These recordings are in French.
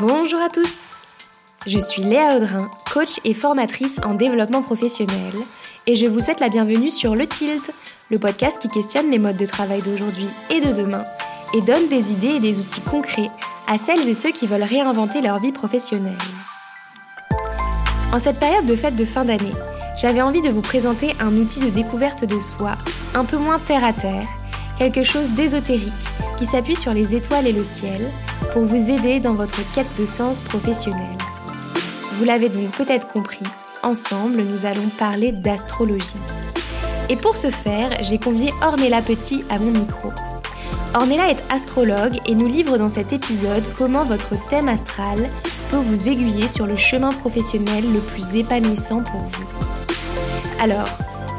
Bonjour à tous Je suis Léa Audrin, coach et formatrice en développement professionnel, et je vous souhaite la bienvenue sur Le Tilt, le podcast qui questionne les modes de travail d'aujourd'hui et de demain, et donne des idées et des outils concrets à celles et ceux qui veulent réinventer leur vie professionnelle. En cette période de fête de fin d'année, j'avais envie de vous présenter un outil de découverte de soi, un peu moins terre à terre, quelque chose d'ésotérique qui s'appuie sur les étoiles et le ciel pour vous aider dans votre quête de sens professionnel. Vous l'avez donc peut-être compris, ensemble nous allons parler d'astrologie. Et pour ce faire, j'ai convié Ornella Petit à mon micro. Ornella est astrologue et nous livre dans cet épisode comment votre thème astral peut vous aiguiller sur le chemin professionnel le plus épanouissant pour vous. Alors,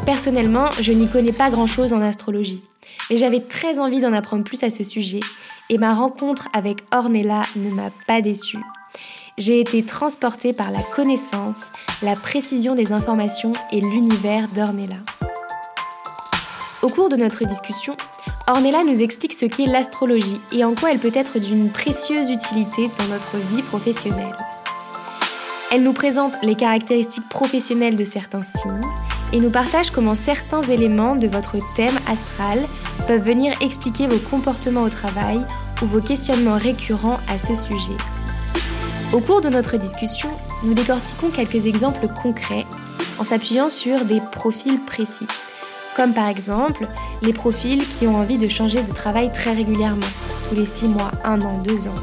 personnellement, je n'y connais pas grand-chose en astrologie, mais j'avais très envie d'en apprendre plus à ce sujet, et ma rencontre avec Ornella ne m'a pas déçue. J'ai été transportée par la connaissance, la précision des informations et l'univers d'Ornella. Au cours de notre discussion, Ornella nous explique ce qu'est l'astrologie et en quoi elle peut être d'une précieuse utilité dans notre vie professionnelle. Elle nous présente les caractéristiques professionnelles de certains signes et nous partage comment certains éléments de votre thème astral peuvent venir expliquer vos comportements au travail ou vos questionnements récurrents à ce sujet. Au cours de notre discussion, nous décortiquons quelques exemples concrets en s'appuyant sur des profils précis, comme par exemple les profils qui ont envie de changer de travail très régulièrement, tous les 6 mois, 1 an, 2 ans,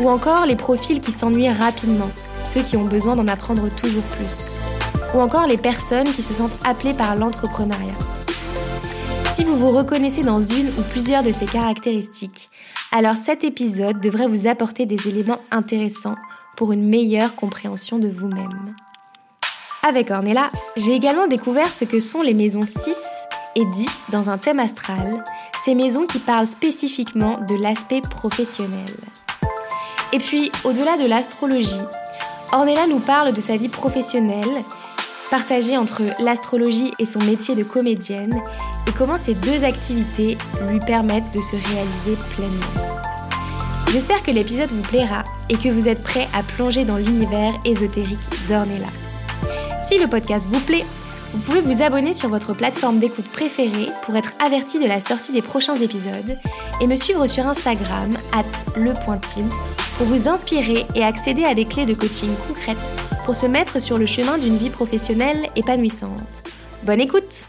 ou encore les profils qui s'ennuient rapidement, ceux qui ont besoin d'en apprendre toujours plus ou encore les personnes qui se sentent appelées par l'entrepreneuriat. Si vous vous reconnaissez dans une ou plusieurs de ces caractéristiques, alors cet épisode devrait vous apporter des éléments intéressants pour une meilleure compréhension de vous-même. Avec Ornella, j'ai également découvert ce que sont les maisons 6 et 10 dans un thème astral, ces maisons qui parlent spécifiquement de l'aspect professionnel. Et puis, au-delà de l'astrologie, Ornella nous parle de sa vie professionnelle partagé entre l'astrologie et son métier de comédienne et comment ces deux activités lui permettent de se réaliser pleinement. J'espère que l'épisode vous plaira et que vous êtes prêts à plonger dans l'univers ésotérique d'Ornella. Si le podcast vous plaît, vous pouvez vous abonner sur votre plateforme d'écoute préférée pour être averti de la sortie des prochains épisodes et me suivre sur Instagram, at lepointilt, pour vous inspirer et accéder à des clés de coaching concrètes pour se mettre sur le chemin d'une vie professionnelle épanouissante. Bonne écoute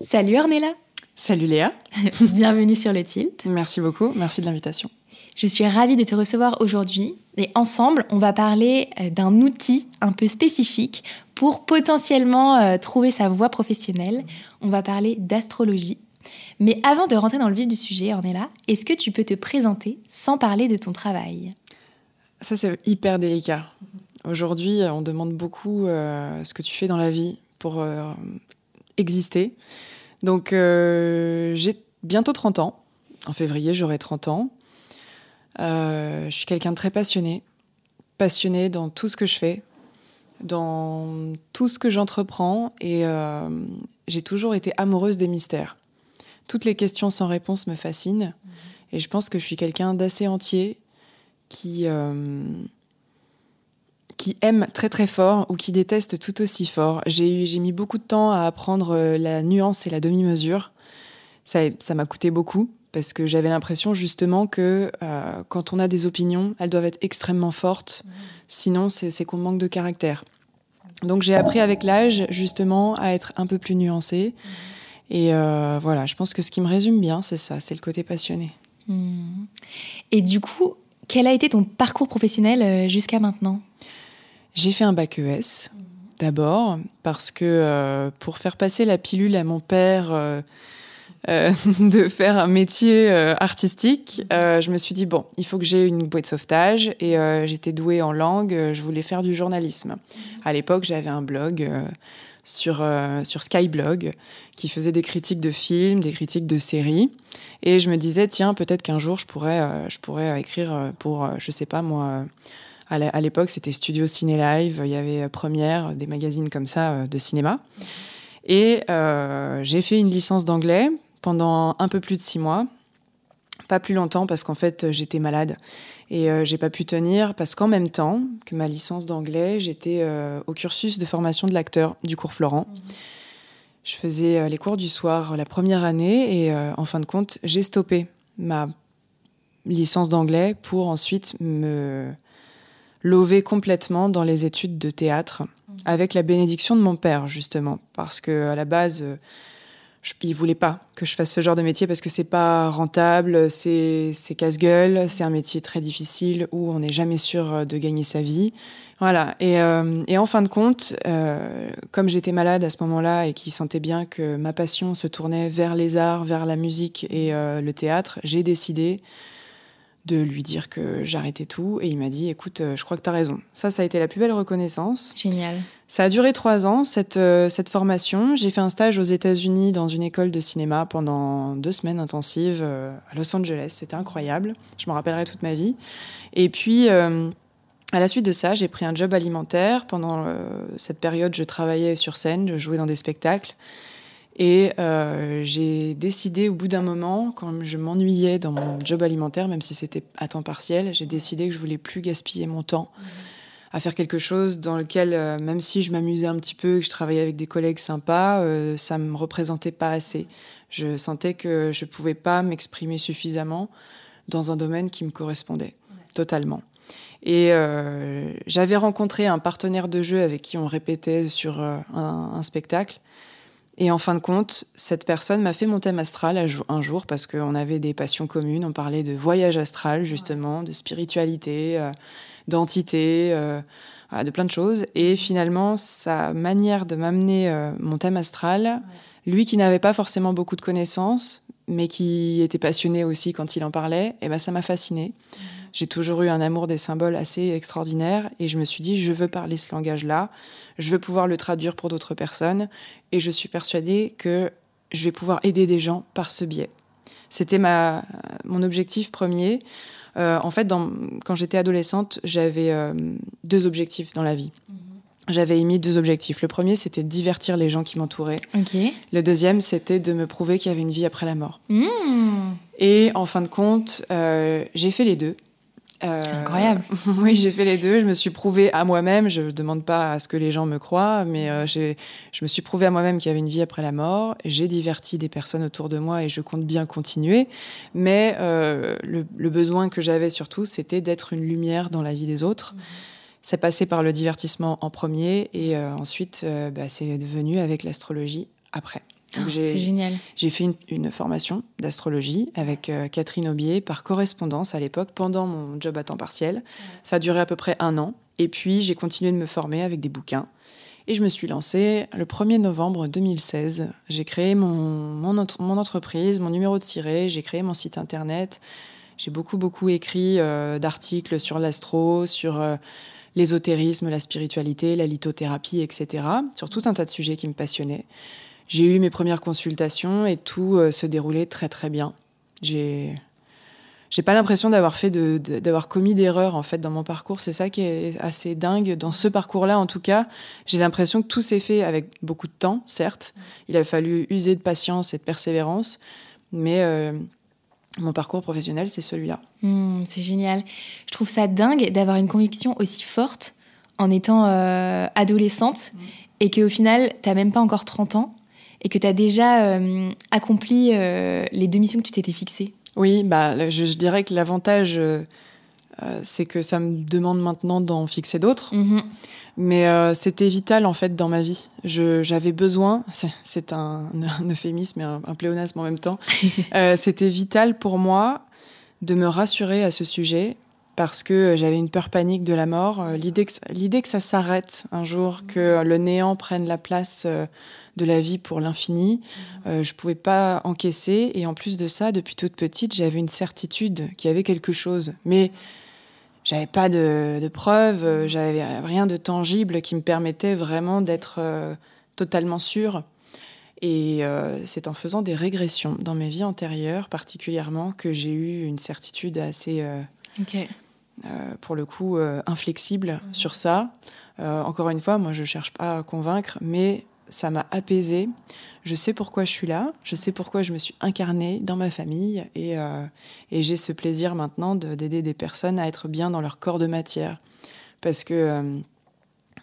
Salut Ornella Salut Léa Bienvenue sur le Tilt. Merci beaucoup, merci de l'invitation. Je suis ravie de te recevoir aujourd'hui et ensemble, on va parler euh, d'un outil un peu spécifique pour potentiellement euh, trouver sa voie professionnelle. On va parler d'astrologie. Mais avant de rentrer dans le vif du sujet, Ornella, est-ce que tu peux te présenter sans parler de ton travail? Ça, c'est hyper délicat. Aujourd'hui, on demande beaucoup euh, ce que tu fais dans la vie pour exister. Donc, j'ai bientôt 30 ans. En février, j'aurai 30 ans. Euh, je suis quelqu'un de très passionné, passionné dans tout ce que je fais, dans tout ce que j'entreprends, et euh, j'ai toujours été amoureuse des mystères. Toutes les questions sans réponse me fascinent, mhm. et je pense que je suis quelqu'un d'assez entier qui euh, qui aime très très fort ou qui déteste tout aussi fort. J'ai mis beaucoup de temps à apprendre la nuance et la demi-mesure. Ça m'a coûté beaucoup parce que j'avais l'impression justement que euh, quand on a des opinions, elles doivent être extrêmement fortes, sinon c'est qu'on manque de caractère. Donc j'ai appris avec l'âge justement à être un peu plus nuancée. Et euh, voilà, je pense que ce qui me résume bien, c'est ça, c'est le côté passionné. Hmm. Et du coup, quel a été ton parcours professionnel euh, jusqu'à maintenant? J'ai fait un bac ES d'abord, parce que pour faire passer la pilule à mon père euh, de faire un métier euh, artistique, euh, je me suis dit, bon, il faut que j'ai une bouée de sauvetage. Et j'étais douée en langue, je voulais faire du journalisme. À l'époque, j'avais un blog sur, sur Skyblog qui faisait des critiques de films, des critiques de séries. Et je me disais, tiens, peut-être qu'un jour, je pourrais, je pourrais écrire pour, je sais pas moi, à l'époque, c'était Studio Ciné Live, il y avait Première, des magazines comme ça de cinéma. Et j'ai fait une licence d'anglais pendant un peu plus de six mois Pas plus longtemps parce qu'en fait j'étais malade et j'ai pas pu tenir parce qu'en même temps que ma licence d'anglais, j'étais au cursus de formation de l'acteur du cours Florent. Mhm. Je faisais les cours du soir la première année et en fin de compte, j'ai stoppé ma licence d'anglais pour ensuite me lever complètement dans les études de théâtre mhm. avec la bénédiction de mon père justement parce que à la base je, il voulait pas que je fasse ce genre de métier parce que c'est pas rentable, c'est casse-gueule, c'est un métier très difficile où on n'est jamais sûr de gagner sa vie. Voilà. Et, euh, et en fin de compte, euh, comme j'étais malade à ce moment-là et qu'il sentait bien que ma passion se tournait vers les arts, vers la musique et euh, le théâtre, j'ai décidé de lui dire que j'arrêtais tout. Et il m'a dit, écoute, je crois que tu as raison. Ça, ça a été la plus belle reconnaissance. Génial. Ça a duré trois ans, cette, cette formation. J'ai fait un stage aux États-Unis dans une école de cinéma pendant deux semaines intensives à Los Angeles. C'était incroyable. Je me rappellerai toute ma vie. Et puis, à la suite de ça, j'ai pris un job alimentaire. Pendant euh, cette période, je travaillais sur scène, je jouais dans des spectacles. Et euh, j'ai décidé au bout d'un moment, quand je m'ennuyais dans mon job alimentaire, même si c'était à temps partiel, j'ai décidé que je voulais plus gaspiller mon temps mmh. À faire quelque chose dans lequel, euh, même si je m'amusais un petit peu, que je travaillais avec des collègues sympas, ça me représentait pas assez. Je sentais que je pouvais pas m'exprimer suffisamment dans un domaine qui me correspondait totalement. Et euh, j'avais rencontré un partenaire de jeu avec qui on répétait sur euh, un, spectacle. Et en fin de compte, cette personne m'a fait mon thème astral un jour parce qu'on avait des passions communes. On parlait de voyage astral, justement, de spiritualité, euh, d'entité, de plein de choses. Et finalement, sa manière de m'amener mon thème astral, lui qui n'avait pas forcément beaucoup de connaissances, mais qui était passionné aussi quand il en parlait, et eh ben ça m'a fasciné. J'ai toujours eu un amour des symboles assez extraordinaire et je me suis dit, je veux parler ce langage-là, je veux pouvoir le traduire pour d'autres personnes et je suis persuadée que je vais pouvoir aider des gens par ce biais. C'était ma, mon objectif premier. Euh, en fait, dans, quand j'étais adolescente, j'avais euh, deux objectifs dans la vie. Mhm. J'avais émis deux objectifs. Le premier, c'était de divertir les gens qui m'entouraient. Le deuxième, c'était de me prouver qu'il y avait une vie après la mort. Hmm. Et en fin de compte, euh, j'ai fait les deux. Euh, c'est incroyable. oui, j'ai fait les deux. Je me suis prouvé à moi-même. Je ne demande pas à ce que les gens me croient, mais euh, je me suis prouvé à moi-même qu'il y avait une vie après la mort. J'ai diverti des personnes autour de moi et je compte bien continuer. Mais euh, le, besoin que j'avais surtout, c'était d'être une lumière dans la vie des autres. Mhm. C'est passé par le divertissement en premier et ensuite, bah, c'est devenu avec l'astrologie après. Ah, c'est génial. J'ai fait une, formation d'astrologie avec euh, Catherine Aubier par correspondance à l'époque, pendant mon job à temps partiel. Ça a duré à peu près un an. Et puis, j'ai continué de me former avec des bouquins. Et je me suis lancée le 1er novembre 2016. J'ai créé mon, mon, entreprise, mon numéro de ciré, j'ai créé mon site internet. J'ai beaucoup, beaucoup écrit euh, d'articles sur l'astro, sur euh, l'ésotérisme, la spiritualité, la lithothérapie, etc. Sur tout un tas de sujets qui me passionnaient. J'ai eu mes premières consultations et tout euh, se déroulait très très bien. J'ai j'ai pas l'impression d'avoir fait de, d'avoir commis d'erreurs en fait dans mon parcours. C'est ça qui est assez dingue dans ce parcours-là. En tout cas, j'ai l'impression que tout s'est fait avec beaucoup de temps, certes. Il a fallu user de patience et de persévérance, mais euh, mon parcours professionnel, c'est celui-là. Hmm, c'est génial. Je trouve ça dingue d'avoir une conviction aussi forte en étant euh, adolescente mmh. et qu'au final, tu n'as même pas encore 30 ans et que tu as déjà euh, accompli euh, les deux missions que tu t'étais fixées Oui, bah, je, dirais que l'avantage, euh, c'est que ça me demande maintenant d'en fixer d'autres. Mhm. Mais c'était vital en fait dans ma vie. J'avais besoin, c'est un, un, euphémisme et un, pléonasme en même temps, c'était vital pour moi de me rassurer à ce sujet parce que j'avais une peur panique de la mort. L'idée que, que, ça s'arrête un jour, que le néant prenne la place de la vie pour l'infini. Je euh, je pouvais pas encaisser. Et en plus de ça, depuis toute petite, j'avais une certitude qu'il y avait quelque chose. Mais j'avais pas de, preuves, euh, j'avais rien de tangible qui me permettait vraiment d'être euh, totalement sûre. Et c'est en faisant des régressions dans mes vies antérieures, particulièrement, que j'ai eu une certitude assez, pour le coup, inflexible sur ça. encore une fois, moi, je cherche pas à convaincre, mais ça m'a apaisée. Je sais pourquoi je suis là, je sais pourquoi je me suis incarnée dans ma famille et, euh, et j'ai ce plaisir maintenant d'aider des personnes à être bien dans leur corps de matière. Parce que euh,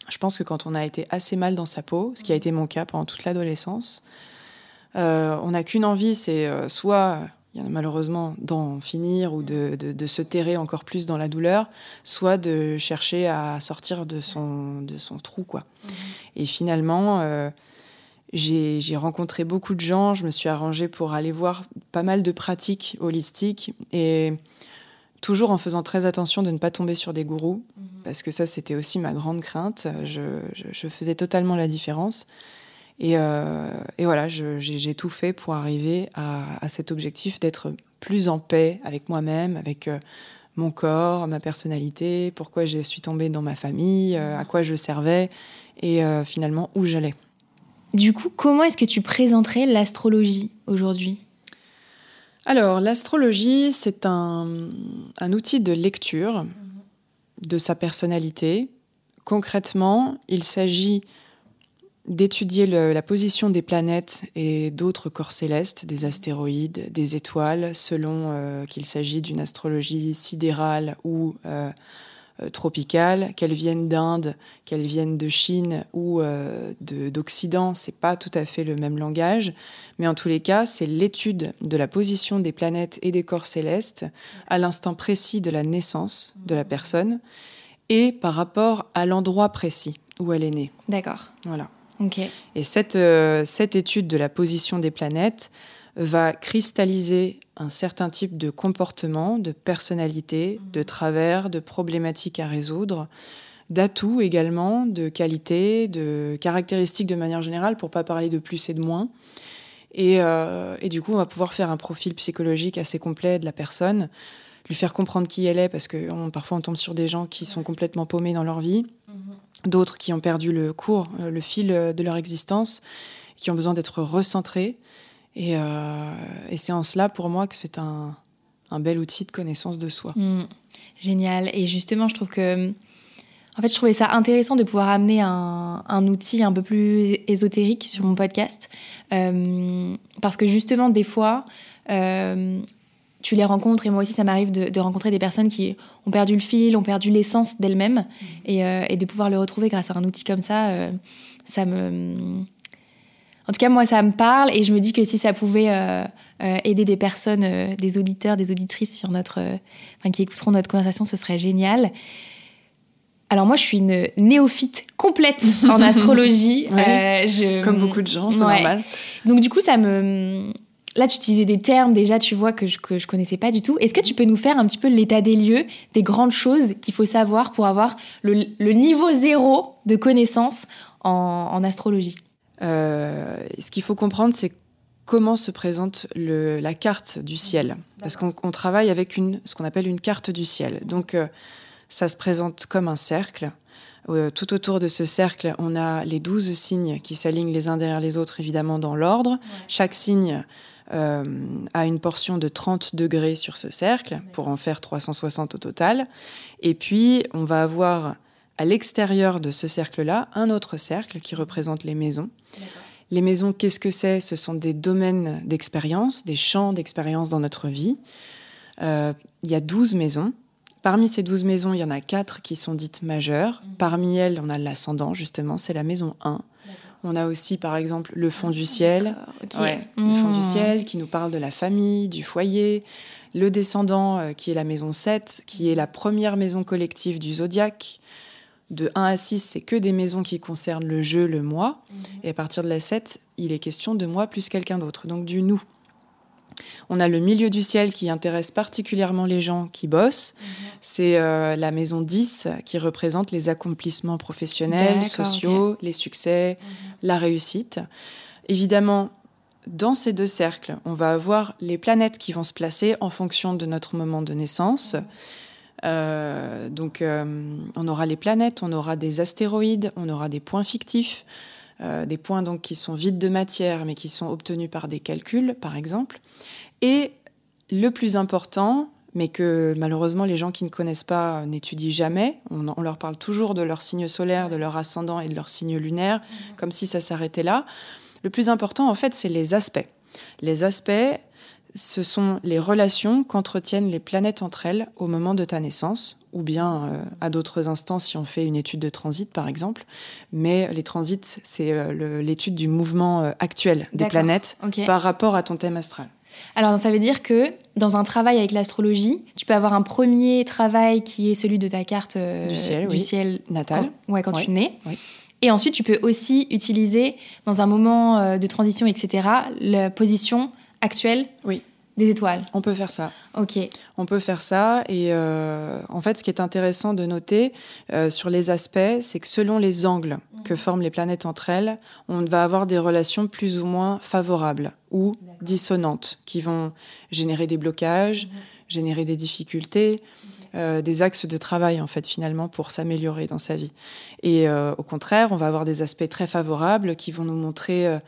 je pense que quand on a été assez mal dans sa peau, ce qui a été mon cas pendant toute l'adolescence, euh, on n'a qu'une envie, c'est soit malheureusement d'en finir ou de, de, se terrer encore plus dans la douleur, soit de chercher à sortir de son, de son trou. Quoi. Mmh. Et finalement, euh, j'ai rencontré beaucoup de gens, je me suis arrangée pour aller voir pas mal de pratiques holistiques et toujours en faisant très attention de ne pas tomber sur des gourous, mmh. parce que ça c'était aussi ma grande crainte, je, je faisais totalement la différence. Euh, et, voilà, j'ai tout fait pour arriver à, cet objectif d'être plus en paix avec moi-même, avec euh, mon corps, ma personnalité, pourquoi je suis tombée dans ma famille, euh, à quoi je servais et finalement où j'allais. Du coup, comment est-ce que tu présenterais l'astrologie aujourd'hui? Alors, l'astrologie, c'est un, un outil de lecture de sa personnalité. Concrètement, il s'agit d'étudier la position des planètes et d'autres corps célestes, des astéroïdes, des étoiles, selon euh, qu'il s'agit d'une astrologie sidérale ou euh, euh, tropicale, qu'elles viennent d'Inde, qu'elles viennent de Chine ou d'Occident, c'est pas tout à fait le même langage, mais en tous les cas, c'est l'étude de la position des planètes et des corps célestes à l'instant précis de la naissance de la personne et par rapport à l'endroit précis où elle est née. D'accord. Voilà. Et cette, euh, cette étude de la position des planètes va cristalliser un certain type de comportement, de personnalité, de mhm. travers, de problématiques à résoudre, d'atouts également, de qualités, de caractéristiques de manière générale, pour pas parler de plus et de moins. Et, euh, et, du coup, on va pouvoir faire un profil psychologique assez complet de la personne, lui faire comprendre qui elle est, parce que parfois on tombe sur des gens qui sont complètement paumés dans leur vie. Mhm d'autres qui ont perdu le cours, euh, le fil euh, de leur existence, qui ont besoin d'être recentrés. Et, euh, c'est en cela, pour moi, que c'est un, bel outil de connaissance de soi. Mmh. génial. Et justement, je trouve que. En fait, je trouvais ça intéressant de pouvoir amener un, outil un peu plus ésotérique sur mon podcast. parce que justement, des fois, tu les rencontres, et moi aussi ça m'arrive de, rencontrer des personnes qui ont perdu le fil, ont perdu l'essence d'elles-mêmes, mmh. euh, et, de pouvoir le retrouver grâce à un outil comme ça, euh, ça me... En tout cas, moi, ça me parle, et je me dis que si ça pouvait euh, aider des personnes, des auditeurs, des auditrices sur notre, qui écouteront notre conversation, ce serait génial. Alors moi, je suis une néophyte complète en astrologie. Comme beaucoup de gens, c'est normal. Donc du coup, ça me, Là, tu utilisais des termes déjà, tu vois, que je, que connaissais pas du tout. Est-ce que tu peux nous faire un petit peu l'état des lieux, des grandes choses qu'il faut savoir pour avoir le, niveau zéro de connaissances en, astrologie? Euh, Ce qu'il faut comprendre, c'est comment se présente la carte du ciel. Parce qu'on travaille avec une, ce qu'on appelle une carte du ciel. Donc, euh, ça se présente comme un cercle. Euh, tout autour de ce cercle, on a les douze signes qui s'alignent les uns derrière les autres, évidemment, dans l'ordre. Chaque signe euh, à une portion de 30 degrés sur ce cercle, pour en faire 360 au total. Et puis, on va avoir à l'extérieur de ce cercle-là un autre cercle qui représente les maisons. Les maisons, qu'est-ce que c'est? Ce sont des domaines d'expérience, des champs d'expérience dans notre vie. Euh, il y a 12 maisons. Parmi ces 12 maisons, il y en a 4 qui sont dites majeures. Mhm. Parmi elles, on a l'ascendant, justement, c'est la maison 1. On a aussi, par exemple, le fond du ciel. Le fond du hmm. ciel qui nous parle de la famille, du foyer. Le descendant, euh, qui est la maison 7, qui est la première maison collective du zodiaque. De 1 à 6, c'est que des maisons qui concernent le jeu, le moi. Hmm. Et à partir de la 7, il est question de moi plus quelqu'un d'autre, donc du nous. On a le milieu du ciel qui intéresse particulièrement les gens qui bossent. Mhm. C'est euh, la maison 10 qui représente les accomplissements professionnels, sociaux, les succès, mhm. la réussite. Évidemment, dans ces deux cercles, on va avoir les planètes qui vont se placer en fonction de notre moment de naissance. Mhm. Euh, donc, euh, on aura les planètes, on aura des astéroïdes, on aura des points fictifs. Euh, des points donc qui sont vides de matière mais qui sont obtenus par des calculs, par exemple. Et le plus important, mais que malheureusement les gens qui ne connaissent pas n'étudient jamais. On, on, leur parle toujours de leur signe solaire, de leur ascendant et de leur signe lunaire, mmh. comme si ça s'arrêtait là. Le plus important, en fait, c'est les aspects. Les aspects, ce sont les relations qu'entretiennent les planètes entre elles au moment de ta naissance, ou bien euh, à d'autres instants si on fait une étude de transit, par exemple. Mais les transits, c'est euh, l'étude du mouvement euh, actuel des planètes par rapport à ton thème astral. Alors, ça veut dire que dans un travail avec l'astrologie, tu peux avoir un premier travail qui est celui de ta carte du ciel, du ciel natal. Quand, ouais, quand tu nais. Et ensuite, tu peux aussi utiliser, dans un moment de transition, etc., la position actuelle oui. Des étoiles. On peut faire ça. Ok. On peut faire ça. Et euh, en fait, ce qui est intéressant de noter euh, sur les aspects, c'est que selon les angles que mhm. forment les planètes entre elles, on va avoir des relations plus ou moins favorables ou dissonantes qui vont générer des blocages, mhm. générer des difficultés. Euh, des axes de travail en fait finalement pour s'améliorer dans sa vie et au contraire on va avoir des aspects très favorables qui vont nous montrer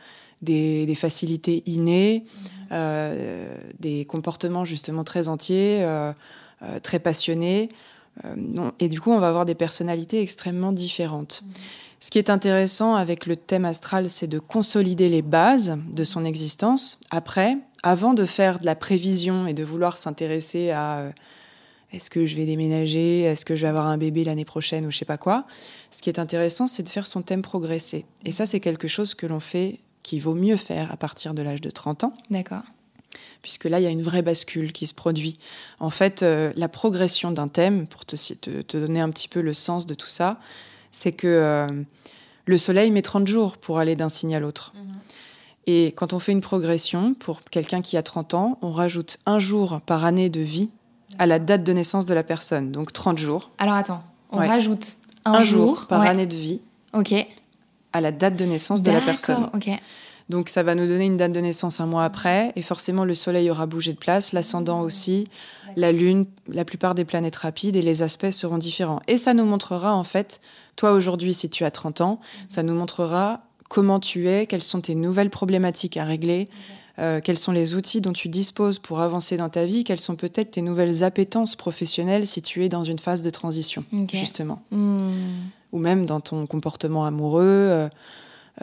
des, facilités innées, euh, des comportements justement très entiers, euh, euh, très passionnés. et du coup, on va avoir des personnalités extrêmement différentes. Ce qui est intéressant avec le thème astral, c'est de consolider les bases de son existence. Après, avant de faire de la prévision et de vouloir s'intéresser à est-ce que je vais déménager, est-ce que je vais avoir un bébé l'année prochaine ou je sais pas quoi, ce qui est intéressant, c'est de faire son thème progresser. Et ça, c'est quelque chose que l'on fait qu'il vaut mieux faire à partir de l'âge de 30 ans. D'accord. Puisque là, il y a une vraie bascule qui se produit. En fait, euh, la progression d'un thème, pour te, te, donner un petit peu le sens de tout ça, c'est que euh, le Soleil met 30 jours pour aller d'un signe à l'autre. Mhm. Et quand on fait une progression, pour quelqu'un qui a 30 ans, on rajoute un jour par année de vie à la date de naissance de la personne, donc 30 jours. Alors attends, on rajoute un, jour, par année de vie. Ok à la date de naissance de la personne. Donc ça va nous donner une date de naissance un mois après, et forcément le Soleil aura bougé de place, l'ascendant aussi, la Lune, la plupart des planètes rapides, et les aspects seront différents. Et ça nous montrera en fait, toi aujourd'hui si tu as 30 ans, ça nous montrera comment tu es, quelles sont tes nouvelles problématiques à régler, euh, quels sont les outils dont tu disposes pour avancer dans ta vie, quelles sont peut-être tes nouvelles appétences professionnelles si tu es dans une phase de transition, justement. Hmm ou même dans ton comportement amoureux. Euh,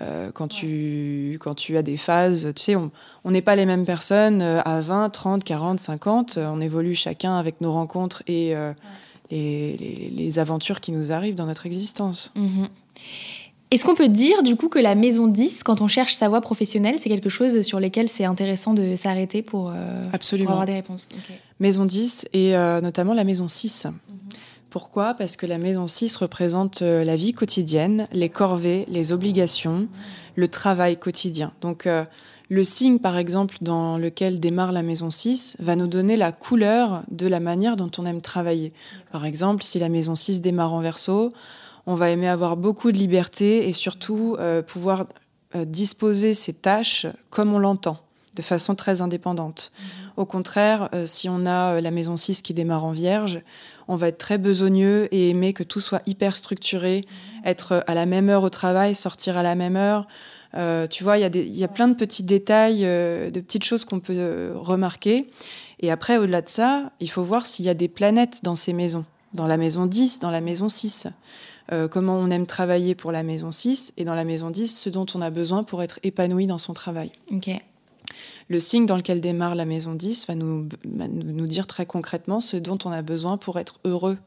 euh, quand, tu, quand tu as des phases, tu sais, on n'est pas les mêmes personnes euh, à 20, 30, 40, 50. On évolue chacun avec nos rencontres et les, les, aventures qui nous arrivent dans notre existence. Mhm. Est-ce qu'on peut dire du coup que la maison 10, quand on cherche sa voie professionnelle, c'est quelque chose sur lequel c'est intéressant de s'arrêter pour, avoir des réponses? Maison 10 et notamment la maison 6. Pourquoi? Parce que la maison 6 représente euh, la vie quotidienne, les corvées, les obligations, le travail quotidien. Donc euh, le signe, par exemple, dans lequel démarre la maison 6, va nous donner la couleur de la manière dont on aime travailler. Par exemple, si la maison 6 démarre en verso, on va aimer avoir beaucoup de liberté et surtout euh, pouvoir disposer ses tâches comme on l'entend, de façon très indépendante. Au contraire, si on a la maison 6 qui démarre en vierge, on va être très besogneux et aimer que tout soit hyper structuré, être à la même heure au travail, sortir à la même heure. Euh, tu vois, il y, a plein de petits détails, euh, de petites choses qu'on peut euh, remarquer. Et après, au-delà de ça, il faut voir s'il y a des planètes dans ces maisons, dans la maison 10, dans la maison 6. comment on aime travailler pour la maison 6 et dans la maison 10, ce dont on a besoin pour être épanoui dans son travail. Ok. Le signe dans lequel démarre la maison 10 va nous, nous dire très concrètement ce dont on a besoin pour être heureux.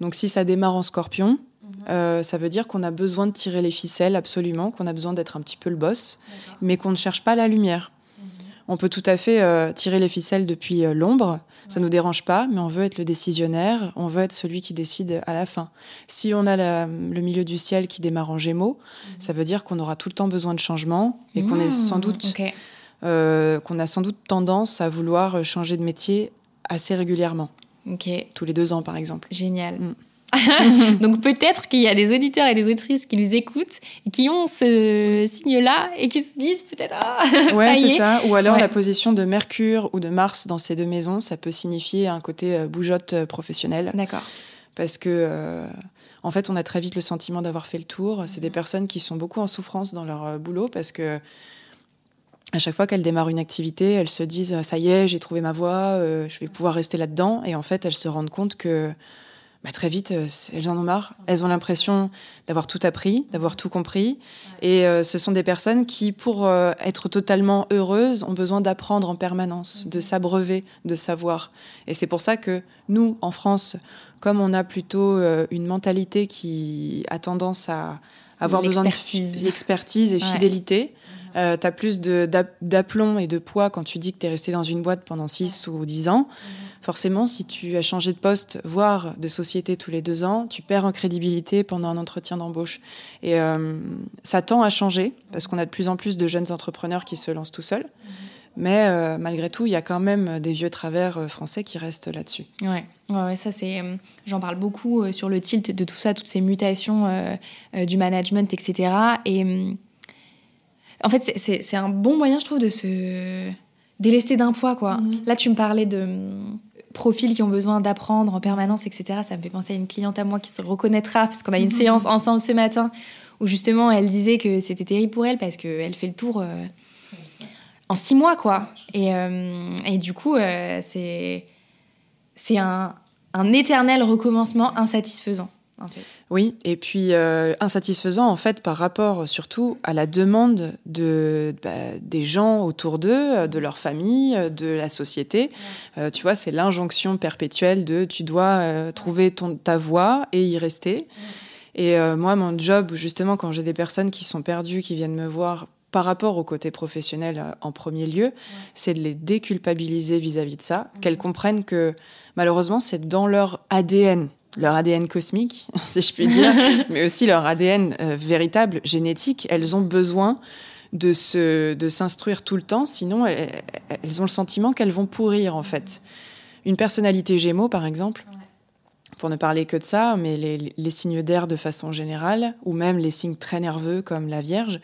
Donc si ça démarre en scorpion, mhm. euh, ça veut dire qu'on a besoin de tirer les ficelles absolument, qu'on a besoin d'être un petit peu le boss, mais qu'on ne cherche pas la lumière. Mhm. On peut tout à fait euh, tirer les ficelles depuis euh, l'ombre, ça ne nous dérange pas, mais on veut être le décisionnaire, on veut être celui qui décide à la fin. Si on a le milieu du ciel qui démarre en gémeaux, mhm. ça veut dire qu'on aura tout le temps besoin de changement et qu'on est sans doute euh, qu'on a sans doute tendance à vouloir changer de métier assez régulièrement. Ok. Tous les deux ans, par exemple. Génial. Mm. Donc peut-être qu'il y a des auditeurs et des auditrices qui nous écoutent et qui ont ce signe-là et qui se disent peut-être ah ouais c'est ça ou alors la position de Mercure ou de Mars dans ces deux maisons ça peut signifier un côté euh, bougeotte euh, professionnel. D'accord. Parce que en fait on a très vite le sentiment d'avoir fait le tour. C'est des mhm. personnes qui sont beaucoup en souffrance dans leur boulot parce que à chaque fois qu'elles démarrent une activité, elles se disent ça y est, j'ai trouvé ma voie, je vais pouvoir rester là-dedans. Et en fait, elles se rendent compte que bah, très vite, euh, elles en ont marre. Elles ont l'impression d'avoir tout appris, d'avoir tout compris. Et euh, ce sont des personnes qui, pour euh, être totalement heureuses, ont besoin d'apprendre en permanence, de s'abreuver de savoir. Et c'est pour ça que nous, en France, comme on a plutôt une mentalité qui a tendance à avoir besoin d'expertise et fidélité, tu as plus d'aplomb et de poids quand tu dis que tu es resté dans une boîte pendant 6 ou 10 ans forcément, si tu as changé de poste, voire de société tous les deux ans, tu perds en crédibilité pendant un entretien d'embauche. Et euh, ça tend à changer parce qu'on a de plus en plus de jeunes entrepreneurs qui se lancent tout seuls. Mais euh, malgré tout, il y a quand même des vieux travers euh, français qui restent là-dessus. Ouais. ouais, ça c'est. J'en parle beaucoup sur le tilt de tout ça, toutes ces mutations du management, etc. Et en fait, c'est un bon moyen, je trouve, de se délester d'un poids, quoi. Mhm. Là, tu me parlais de profils qui ont besoin d'apprendre en permanence, etc. Ça me fait penser à une cliente à moi qui se reconnaîtra, parce qu'on a une mhm. séance ensemble ce matin, où justement elle disait que c'était terrible pour elle, parce qu'elle fait le tour euh, en six mois, quoi. Et, euh, et du coup, euh, c'est c'est un, un éternel recommencement insatisfaisant. En fait. Oui, et puis insatisfaisant en fait par rapport surtout à la demande de, bah, des gens autour d'eux, de leur famille, de la société. Euh, tu vois, c'est l'injonction perpétuelle de tu dois euh, trouver ton, ta voie et y rester. Et euh, moi, mon job, justement, quand j'ai des personnes qui sont perdues, qui viennent me voir par rapport au côté professionnel en premier lieu, c'est de les déculpabiliser vis-à-vis de ça, qu'elles comprennent que malheureusement, c'est dans leur ADN leur ADN cosmique, si je puis dire, mais aussi leur ADN véritable, génétique, elles ont besoin de se de s'instruire tout le temps, sinon elles, ont le sentiment qu'elles vont pourrir en fait. Une personnalité Gémeaux, par exemple, pour ne parler que de ça, mais les, signes d'air de façon générale, ou même les signes très nerveux comme la Vierge. Mhm.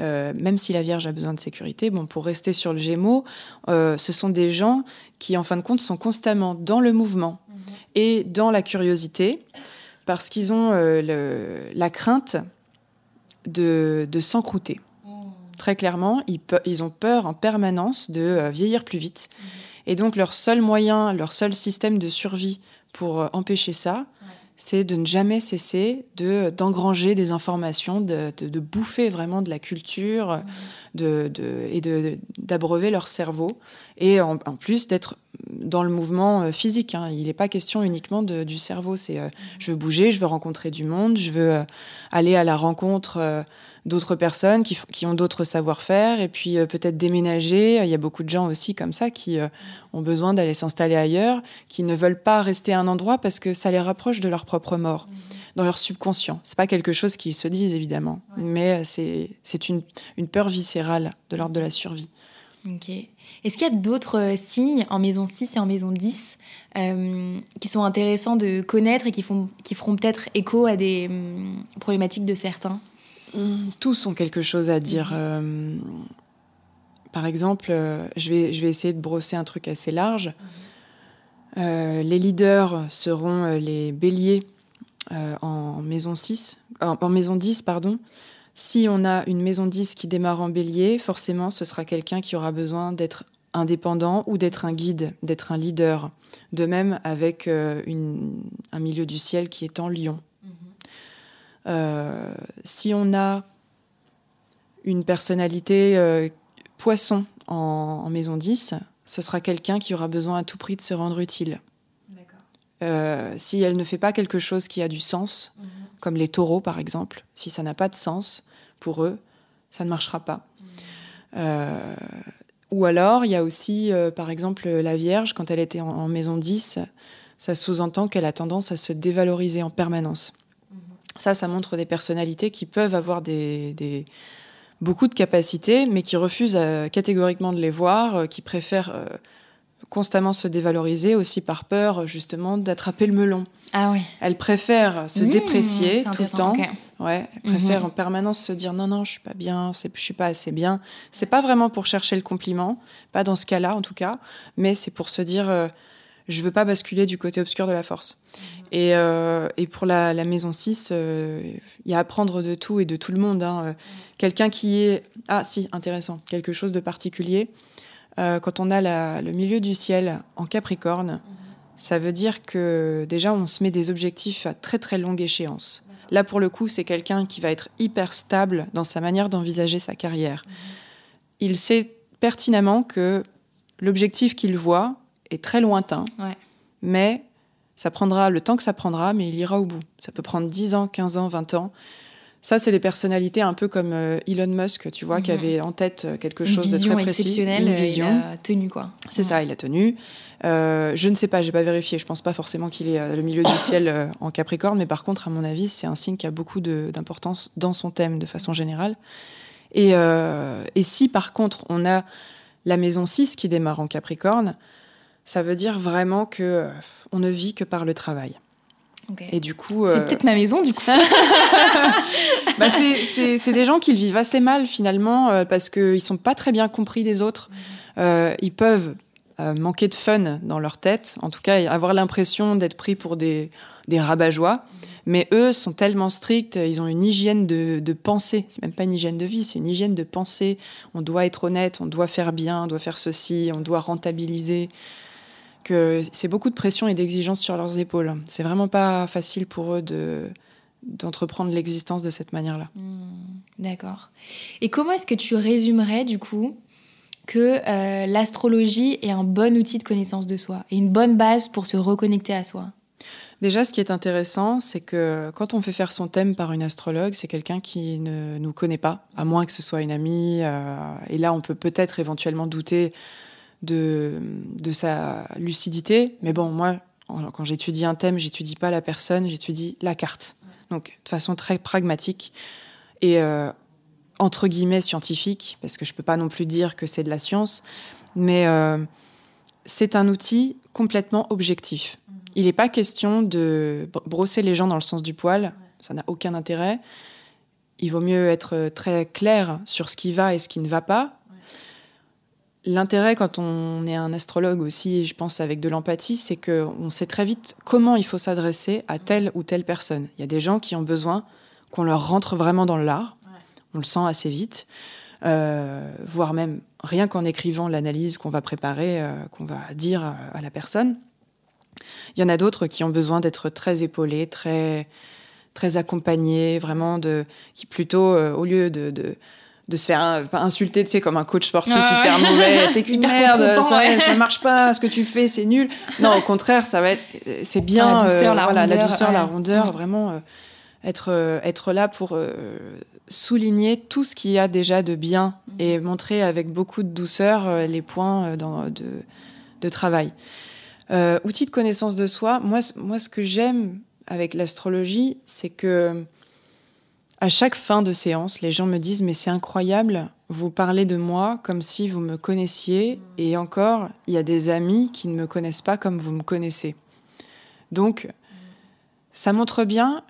Euh, même si la Vierge a besoin de sécurité, bon, pour rester sur le Gémeaux, euh, ce sont des gens qui, en fin de compte, sont constamment dans le mouvement. Et dans la curiosité, parce qu'ils ont euh, la crainte de, de s'encrouter. Très clairement, ils, ont peur en permanence de euh, vieillir plus vite. Mhm. Et donc leur seul moyen, leur seul système de survie pour euh, empêcher ça, c'est de ne jamais cesser de d'engranger des informations, de, bouffer vraiment de la culture, mhm. de, et d'abreuver leur cerveau. Et en, plus d'être dans le mouvement euh, physique. Hein. Il n'est pas question uniquement du cerveau. C'est mhm. je veux bouger, je veux rencontrer du monde, je veux aller à la rencontre d'autres personnes qui, qui ont d'autres savoir-faire et puis euh, peut-être déménager. Il y a beaucoup de gens aussi comme ça qui euh, ont besoin d'aller s'installer ailleurs, qui ne veulent pas rester à un endroit parce que ça les rapproche de leur propre mort, mhm. dans leur subconscient. C'est pas quelque chose qu'ils se disent évidemment, mais euh, c'est une, une peur viscérale de l'ordre de la survie. Ok. Est-ce qu'il y a d'autres signes en maison 6 et en maison 10 qui sont intéressants de connaître et qui, font, qui feront peut-être écho à des hum, problématiques de certains? Tous ont quelque chose à dire. Mhm. Euh, par exemple, euh, je, vais, je vais essayer de brosser un truc assez large. Mhm. Euh, les leaders seront les béliers en maison 6, en maison 10, pardon. Si on a une maison 10 qui démarre en bélier, forcément, ce sera quelqu'un qui aura besoin d'être indépendant ou d'être un guide, d'être un leader. De même avec un milieu du ciel qui est en lion. Euh, si on a une personnalité euh, poisson en, maison 10, ce sera quelqu'un qui aura besoin à tout prix de se rendre utile. Euh, si elle ne fait pas quelque chose qui a du sens, mhm. comme les taureaux par exemple, si ça n'a pas de sens pour eux, ça ne marchera pas. Mhm. ou alors, il y a aussi, par exemple, la Vierge, quand elle était en, en maison 10, ça sous-entend qu'elle a tendance à se dévaloriser en permanence. Ça, ça montre des personnalités qui peuvent avoir des, beaucoup de capacités, mais qui refusent euh, catégoriquement de les voir, euh, qui préfèrent euh, constamment se dévaloriser aussi par peur justement d'attraper le melon. Ah oui. Elles préfèrent se mmh, déprécier tout le temps. Ouais, elles préfèrent mmh. en permanence se dire non non, je suis pas bien, je suis pas assez bien. C'est pas vraiment pour chercher le compliment, pas dans ce cas-là en tout cas, mais c'est pour se dire je veux pas basculer du côté obscur de la force. Et, euh, et, pour la, la maison 6, euh, il y a à apprendre de tout et de tout le monde. Hein. Quelqu'un qui est... Ah si, intéressant, quelque chose de particulier. Euh, quand on a la, le milieu du ciel en Capricorne, ça veut dire que déjà on se met des objectifs à très très longue échéance. Là pour le coup, c'est quelqu'un qui va être hyper stable dans sa manière d'envisager sa carrière. Il sait pertinemment que l'objectif qu'il voit est très lointain, Ouais. mais ça prendra le temps que ça prendra, mais il ira au bout. Ça peut prendre 10 ans, 15 ans, 20 ans. Ça, c'est des personnalités un peu comme euh, Elon Musk, tu vois, qui Mhm. avait en tête euh, quelque chose de très précis. exceptionnelle, Une euh, vision. il a tenu quoi. C'est ça, il a tenu. Euh, je ne sais pas, j'ai pas vérifié. Je pense pas forcément qu'il est le milieu du ciel en Capricorne, mais par contre, à mon avis, c'est un signe qui a beaucoup d'importance dans son thème de façon générale. Et, euh, et si par contre on a la maison 6 qui démarre en Capricorne, ça veut dire vraiment que euh, on ne vit que par le travail. Et du coup, C'est euh, peut-être ma maison du coup. bah, c'est- c'est c'est des gens qui le vivent assez mal finalement euh, parce qu'ils sont pas très bien compris des autres. Euh, ils peuvent euh, manquer de fun dans leur tête, en tout cas avoir l'impression d'être pris pour des, des rabat-joie. Mais eux sont tellement stricts, ils ont une hygiène de, de pensée. C'est même pas une hygiène de vie, c'est une hygiène de pensée. On doit être honnête, on doit faire bien, on doit faire ceci, on doit rentabiliser. Que c'est beaucoup de pression et d'exigence sur leurs épaules. C'est vraiment pas facile pour eux de d'entreprendre l'existence de cette manière-là. Hmm, D'accord. Et comment est-ce que tu résumerais du coup que euh, l'astrologie est un bon outil de connaissance de soi et une bonne base pour se reconnecter à soi? Déjà, ce qui est intéressant, c'est que quand on fait faire son thème par une astrologue, c'est quelqu'un qui ne nous connaît pas, à moins que ce soit une amie. euh, et là, on peut peut-être éventuellement douter de, sa lucidité. Mais bon, moi, quand j'étudie un thème, j'étudie pas la personne, j'étudie la carte. Donc, de façon très pragmatique et euh, entre guillemets scientifique, parce que je peux pas non plus dire que c'est de la science, mais euh, c'est un outil complètement objectif. Il n'est pas question de br- brosser les gens dans le sens du poil, ça n'a aucun intérêt. Il vaut mieux être très clair sur ce qui va et ce qui ne va pas. L'intérêt quand on est un astrologue aussi, je pense avec de l'empathie, c'est qu'on sait très vite comment il faut s'adresser à telle ou telle personne. Il y a des gens qui ont besoin qu'on leur rentre vraiment dans l'art, on le sent assez vite, euh, voire même rien qu'en écrivant l'analyse qu'on va préparer, euh, qu'on va dire à- à la personne. Il y en a d'autres qui ont besoin d'être très épaulés, très, très accompagnés, vraiment, de, qui plutôt, euh, au lieu de, de, de se faire insulter, tu sais, comme un coach sportif Ah ouais. hyper mauvais, t'es qu'une merde, ça, ouais. ça marche pas, ce que tu fais, c'est nul. Non, au contraire, ça va être, c'est bien, La douceur, euh, la voilà, la rondeur, douceur, la rondeur, vraiment euh, être, euh, être là pour souligner tout ce qu'il y a déjà de bien Mm. et montrer avec beaucoup de douceur les points dans, de, de travail. Outil de connaissance de soi, moi, moi ce que j'aime avec l'astrologie, c'est que à chaque fin de séance, les gens me disent mais c'est incroyable, vous parlez de moi comme si vous me connaissiez et encore, il y a des amis qui ne me connaissent pas comme vous me connaissez. Donc ça montre bien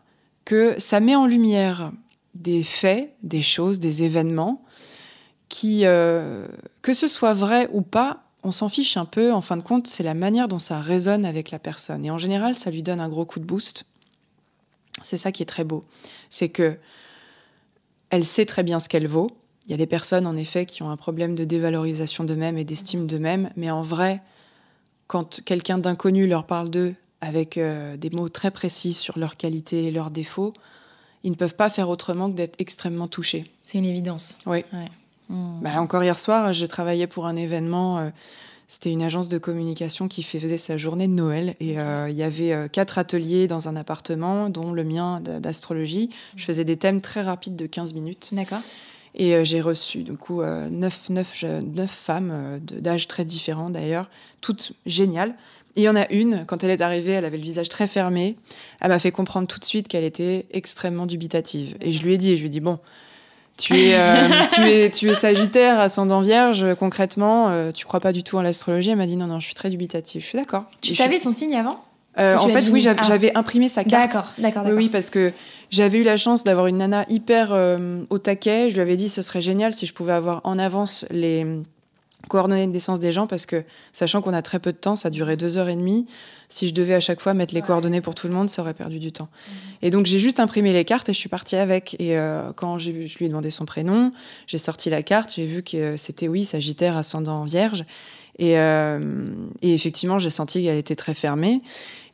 que ça met en lumière des faits, des choses, des événements qui, euh, que ce soit vrai ou pas, on s'en fiche un peu. En fin de compte, c'est la manière dont ça résonne avec la personne. Et en général, ça lui donne un gros coup de boost. C'est ça qui est très beau. C'est que elle sait très bien ce qu'elle vaut. Il y a des personnes, en effet, qui ont un problème de dévalorisation d'eux-mêmes et d'estime d'eux-mêmes. Mais en vrai, quand quelqu'un d'inconnu leur parle d'eux avec euh, des mots très précis sur leurs qualités et leurs défauts, ils ne peuvent pas faire autrement que d'être extrêmement touchés. C'est une évidence. Oui. Ouais. Bah, encore hier soir, je travaillais pour un événement. euh, C'était une agence de communication qui faisait sa journée de Noël. Et euh, il y avait euh, quatre ateliers dans un appartement, dont le mien d'astrologie. Je faisais des thèmes très rapides de 15 minutes. D'accord. Et euh, j'ai reçu, du coup, neuf, neuf, neuf femmes d'âges très différents d'ailleurs, toutes géniales. Et il y en a une, quand elle est arrivée, elle avait le visage très fermé. Elle m'a fait comprendre tout de suite qu'elle était extrêmement dubitative. Et je lui ai dit, je lui ai dit, bon, tu es, euh, tu es, tu es Sagittaire, ascendant Vierge, concrètement, euh, tu crois pas du tout en l'astrologie Elle m'a dit, non, non, je suis très dubitative. Je suis d'accord. Tu Et je- savais son signe avant Euh, En fait, oui, j'avais Ah. j'avais imprimé sa carte. D'accord, d'accord, Oui, d'accord. oui, parce que j'avais eu la chance d'avoir une nana hyper euh, au taquet. Je lui avais dit ce serait génial si je pouvais avoir en avance les, coordonner les naissances des gens parce que, sachant qu'on a très peu de temps, ça durait deux heures et demie. Si je devais à chaque fois mettre les coordonnées pour tout le monde, ça aurait perdu du temps. Mhm. Et donc, j'ai juste imprimé les cartes et je suis partie avec. Et euh, quand j'ai vu, je lui ai demandé son prénom, j'ai sorti la carte, j'ai vu que c'était oui, Sagittaire, ascendant Vierge. Et, euh, et effectivement, j'ai senti qu'elle était très fermée.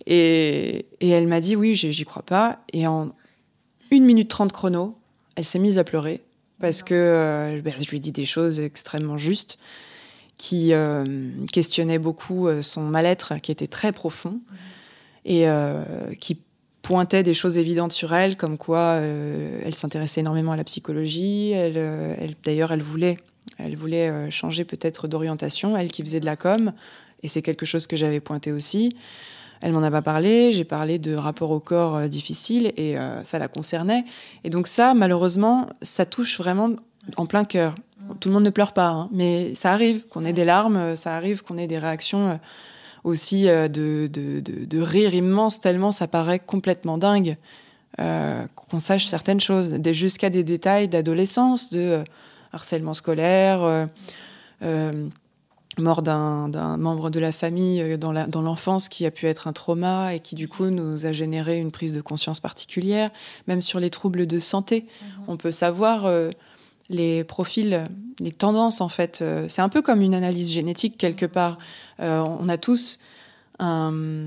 Et, et elle m'a dit oui, j'y crois pas. Et en une minute trente chrono, elle s'est mise à pleurer parce que euh, ben, je lui ai dit des choses extrêmement justes qui euh, questionnaient beaucoup euh, son mal-être qui était très profond et qui pointait des choses évidentes sur elle, comme quoi elle s'intéressait énormément à la psychologie. Elle, D'ailleurs, elle voulait, elle voulait changer peut-être d'orientation, elle qui faisait de la com, et c'est quelque chose que j'avais pointé aussi. Elle m'en a pas parlé, j'ai parlé de rapport au corps euh, difficile et euh, ça la concernait. Et donc ça, malheureusement, ça touche vraiment en plein cœur. Tout le monde ne pleure pas, hein, mais ça arrive qu'on ait des larmes, ça arrive qu'on ait des réactions euh, aussi de, de, de, rire immense, tellement ça paraît complètement dingue qu'on sache certaines choses, jusqu'à des détails d'adolescence, de harcèlement scolaire mort d'un membre de la famille euh, dans l'enfance qui a pu être un trauma et qui du coup nous a généré une prise de conscience particulière. Même sur les troubles de santé, mhm. on peut savoir euh, les profils, les tendances en fait. Euh, c'est un peu comme une analyse génétique quelque part. on a tous un,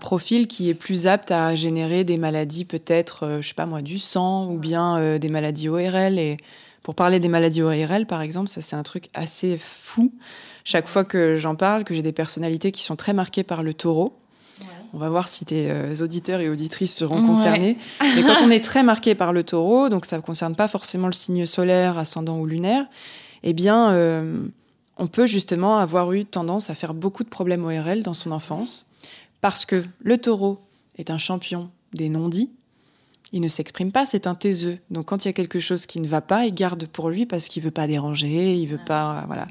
profil qui est plus apte à générer des maladies peut-être, je sais pas moi, du sang ou bien des maladies ORL et pour parler des maladies ORL, par exemple, ça c'est un truc assez fou. Chaque fois que j'en parle, que j'ai des personnalités qui sont très marquées par le taureau, on va voir si tes euh, auditeurs et auditrices seront concernés. Mais quand on est très marqué par le taureau, donc ça ne concerne pas forcément le signe solaire, ascendant ou lunaire, eh bien, euh, on peut justement avoir eu tendance à faire beaucoup de problèmes ORL dans son enfance, parce que le taureau est un champion des non-dits, il ne s'exprime pas, c'est un taiseux. Donc quand il y a quelque chose qui ne va pas, il garde pour lui parce qu'il veut pas déranger, il veut pas voilà.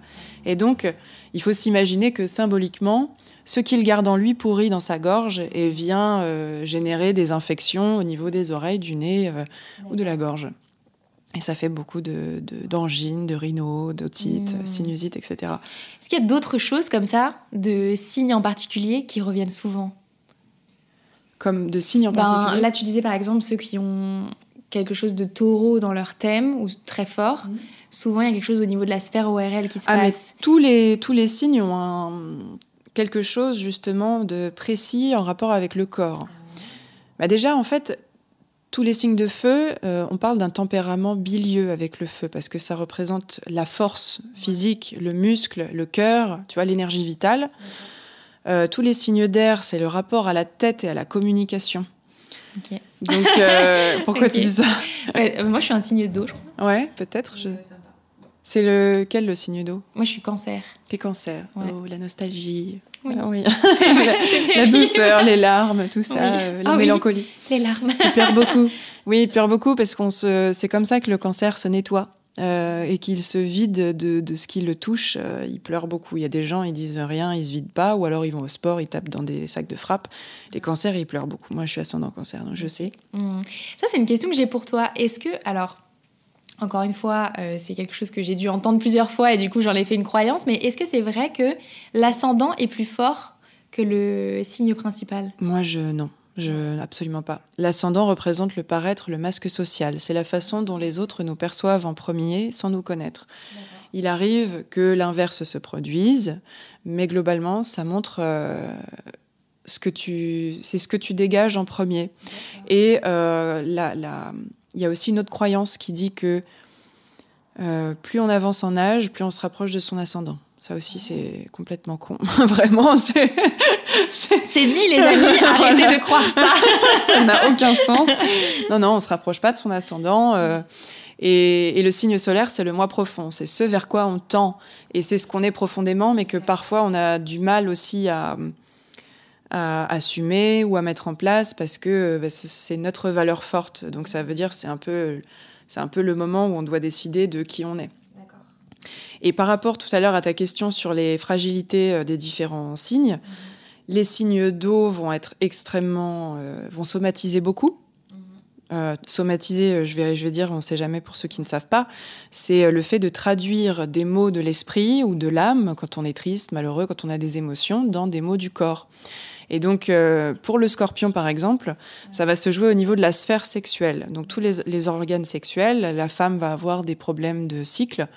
Et donc il faut s'imaginer que symboliquement, ce qu'il garde en lui pourrit dans sa gorge et vient euh, générer des infections au niveau des oreilles, du nez euh, ou de la gorge. Et ça fait beaucoup de, d'angines, de, rhinos, d'otites, mmh. sinusite, etc. Est-ce qu'il y a d'autres choses comme ça, de signes en particulier, qui reviennent souvent? Comme de signes en ben, particulier Là, tu disais par exemple ceux qui ont quelque chose de taureau dans leur thème ou très fort. Mhm. Souvent, il y a quelque chose au niveau de la sphère ORL qui se ah, passe. Mais tous, les, tous les signes ont quelque chose justement de précis en rapport avec le corps. Bah déjà, en fait, tous les signes de feu, euh, on parle d'un tempérament bilieux avec le feu parce que ça représente la force physique, le muscle, le cœur, tu vois, l'énergie vitale. Euh, tous les signes d'air, c'est le rapport à la tête et à la communication. Donc, euh, pourquoi tu dis ça euh, Moi, je suis un signe d'eau, je crois. Ouais, peut-être. C'est lequel le signe d'eau? Moi, je suis cancer. T'es cancer. Oh, la nostalgie. Oui. Ah la, douceur, les larmes, tout ça, la ah mélancolie. Les larmes. Tu pleures beaucoup. Oui, il pleure beaucoup parce qu'on se. C'est comme ça que le cancer se nettoie. Euh, et qu'il se vide de, ce qui le touche, euh, il pleure beaucoup. Il y a des gens, ils disent rien, ils se vident pas, ou alors ils vont au sport, ils tapent dans des sacs de frappe. Les cancers, ils pleurent beaucoup. Moi, je suis ascendant cancer, donc je sais. Mmh. Ça, c'est une question que j'ai pour toi. Est-ce que, alors, encore une fois, euh, c'est quelque chose que j'ai dû entendre plusieurs fois et du coup, j'en ai fait une croyance, mais est-ce que c'est vrai que l'ascendant est plus fort que le signe principal? Moi, je non. Je, absolument pas. L'ascendant représente le paraître, le masque social. C'est la façon dont les autres nous perçoivent en premier sans nous connaître. Il arrive que l'inverse se produise, mais globalement, ça montre euh, ce que tu, c'est ce que tu dégages en premier. Et euh, il y a aussi une autre croyance qui dit que euh, plus on avance en âge, plus on se rapproche de son ascendant. Ça aussi, c'est complètement con. Vraiment, c'est. C'est dit, les amis, arrêtez de croire ça. ça n'a aucun sens. Non, non, on se rapproche pas de son ascendant. Euh, et, le signe solaire, c'est le moi profond. C'est ce vers quoi on tend. Et c'est ce qu'on est profondément, mais que parfois on a du mal aussi à, assumer ou à mettre en place parce que bah, c'est notre valeur forte. Donc ça veut dire c'est un peu c'est un peu le moment où on doit décider de qui on est. Et par rapport tout à l'heure à ta question sur les fragilités euh, des différents signes, mhm. les signes d'eau vont être extrêmement, euh, vont somatiser beaucoup. Mhm. euh, somatiser, je vais, je vais dire, on ne sait jamais pour ceux qui ne savent pas, c'est le fait de traduire des mots de l'esprit ou de l'âme, quand on est triste, malheureux, quand on a des émotions, dans des mots du corps. Et donc, euh, pour le scorpion, par exemple, ça va se jouer au niveau de la sphère sexuelle. Donc, tous les, organes sexuels, la femme va avoir des problèmes de cycle,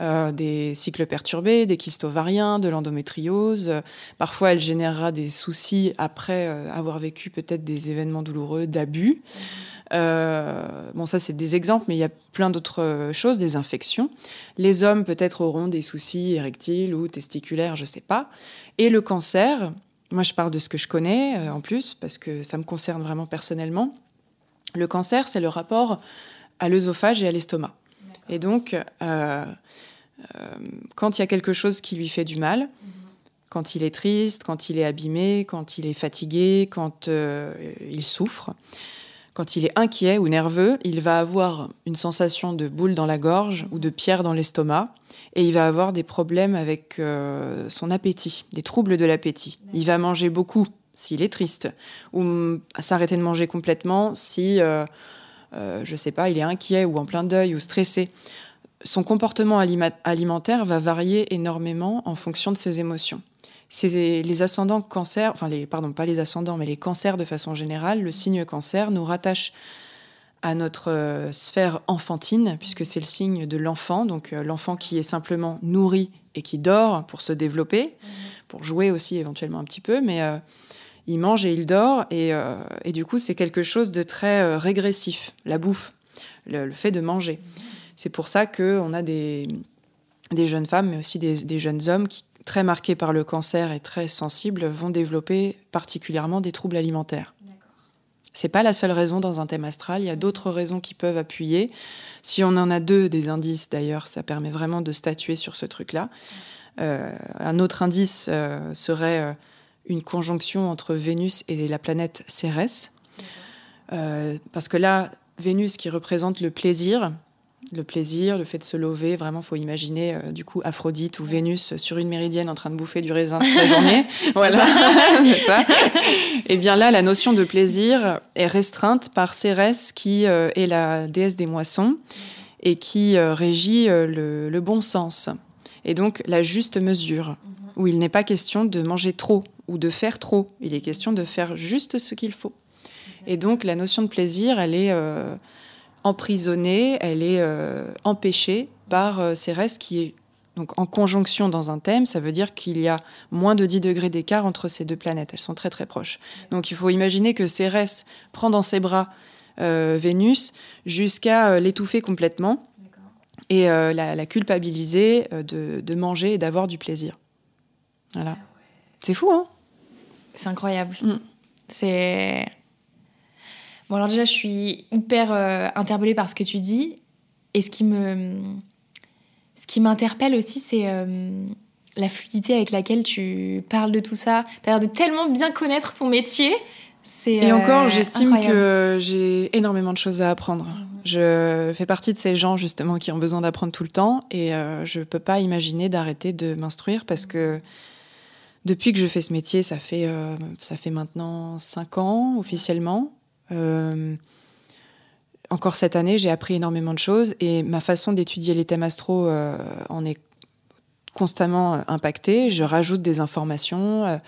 euh, des cycles perturbés, des kystes ovariens, de l'endométriose. Parfois, elle générera des soucis après euh, avoir vécu peut-être des événements douloureux, d'abus. bon, ça, c'est des exemples, mais il y a plein d'autres choses, des infections. Les hommes, peut-être, auront des soucis érectiles ou testiculaires, je ne sais pas. Et le cancer, moi, je parle de ce que je connais euh, en plus, parce que ça me concerne vraiment personnellement. Le cancer, c'est le rapport à l'œsophage et à l'estomac. Et donc, euh, euh, quand il y a quelque chose qui lui fait du mal, mhm. quand il est triste, quand il est abîmé, quand il est fatigué, quand il souffre, quand il est inquiet ou nerveux, il va avoir une sensation de boule dans la gorge ou de pierre dans l'estomac et il va avoir des problèmes avec euh, son appétit, des troubles de l'appétit. Il va manger beaucoup s'il est triste ou s'arrêter de manger complètement si, euh, euh, je sais pas, il est inquiet ou en plein deuil ou stressé. Son comportement alimentaire va varier énormément en fonction de ses émotions c'est les ascendants cancer, enfin les, pardon, pas les ascendants, mais les cancers de façon générale, le signe cancer nous rattache à notre euh, sphère enfantine, puisque c'est le signe de l'enfant, donc euh, l'enfant qui est simplement nourri et qui dort pour se développer, pour jouer aussi éventuellement un petit peu, mais euh, il mange et il dort, et, du coup c'est quelque chose de très régressif, la bouffe, le, fait de manger. C'est pour ça qu'on a des, des jeunes femmes, mais aussi des, des jeunes hommes qui très marqués par le cancer et très sensibles vont développer particulièrement des troubles alimentaires. C'est pas la seule raison dans un thème astral. Il y a d'autres raisons qui peuvent appuyer. Si on en a deux, des indices d'ailleurs, ça permet vraiment de statuer sur ce truc-là. Euh, un autre indice euh, serait euh, une conjonction entre Vénus et la planète Cérès. parce que là, Vénus qui représente le plaisir, le plaisir, le fait de se lever. Vraiment, faut imaginer euh, du coup Aphrodite ou Vénus sur une méridienne en train de bouffer du raisin toute la journée. voilà, c'est ça. Et eh bien là, la notion de plaisir est restreinte par Cérès, qui euh, est la déesse des moissons et qui euh, régit le, le, bon sens. Et donc la juste mesure, où il n'est pas question de manger trop ou de faire trop. Il est question de faire juste ce qu'il faut. Et donc la notion de plaisir, elle est emprisonnée, elle est euh, empêchée par euh, Cérès qui est donc en conjonction dans un thème, ça veut dire qu'il y a moins de 10 degrés d'écart entre ces deux planètes. Elles sont très très proches. Donc il faut imaginer que Cérès prend dans ses bras euh, Vénus jusqu'à l'étouffer complètement et la, culpabiliser de, manger et d'avoir du plaisir. Voilà. Ah C'est fou, hein? C'est incroyable. Mm. C'est Bon, alors déjà, je suis hyper euh, interpellée par ce que tu dis. Et ce qui me. Ce qui m'interpelle aussi, c'est euh, la fluidité avec laquelle tu parles de tout ça. Tu as l'air de tellement bien connaître ton métier. Et encore, euh, j'estime que j'ai énormément de choses à apprendre. Je fais partie de ces gens justement qui ont besoin d'apprendre tout le temps et je ne peux pas imaginer d'arrêter de m'instruire parce que depuis que je fais ce métier, ça fait, ça fait maintenant cinq ans officiellement. Euh, encore cette année, j'ai appris énormément de choses et ma façon d'étudier les thèmes astro euh, en est constamment euh, impactée. Je rajoute des informations.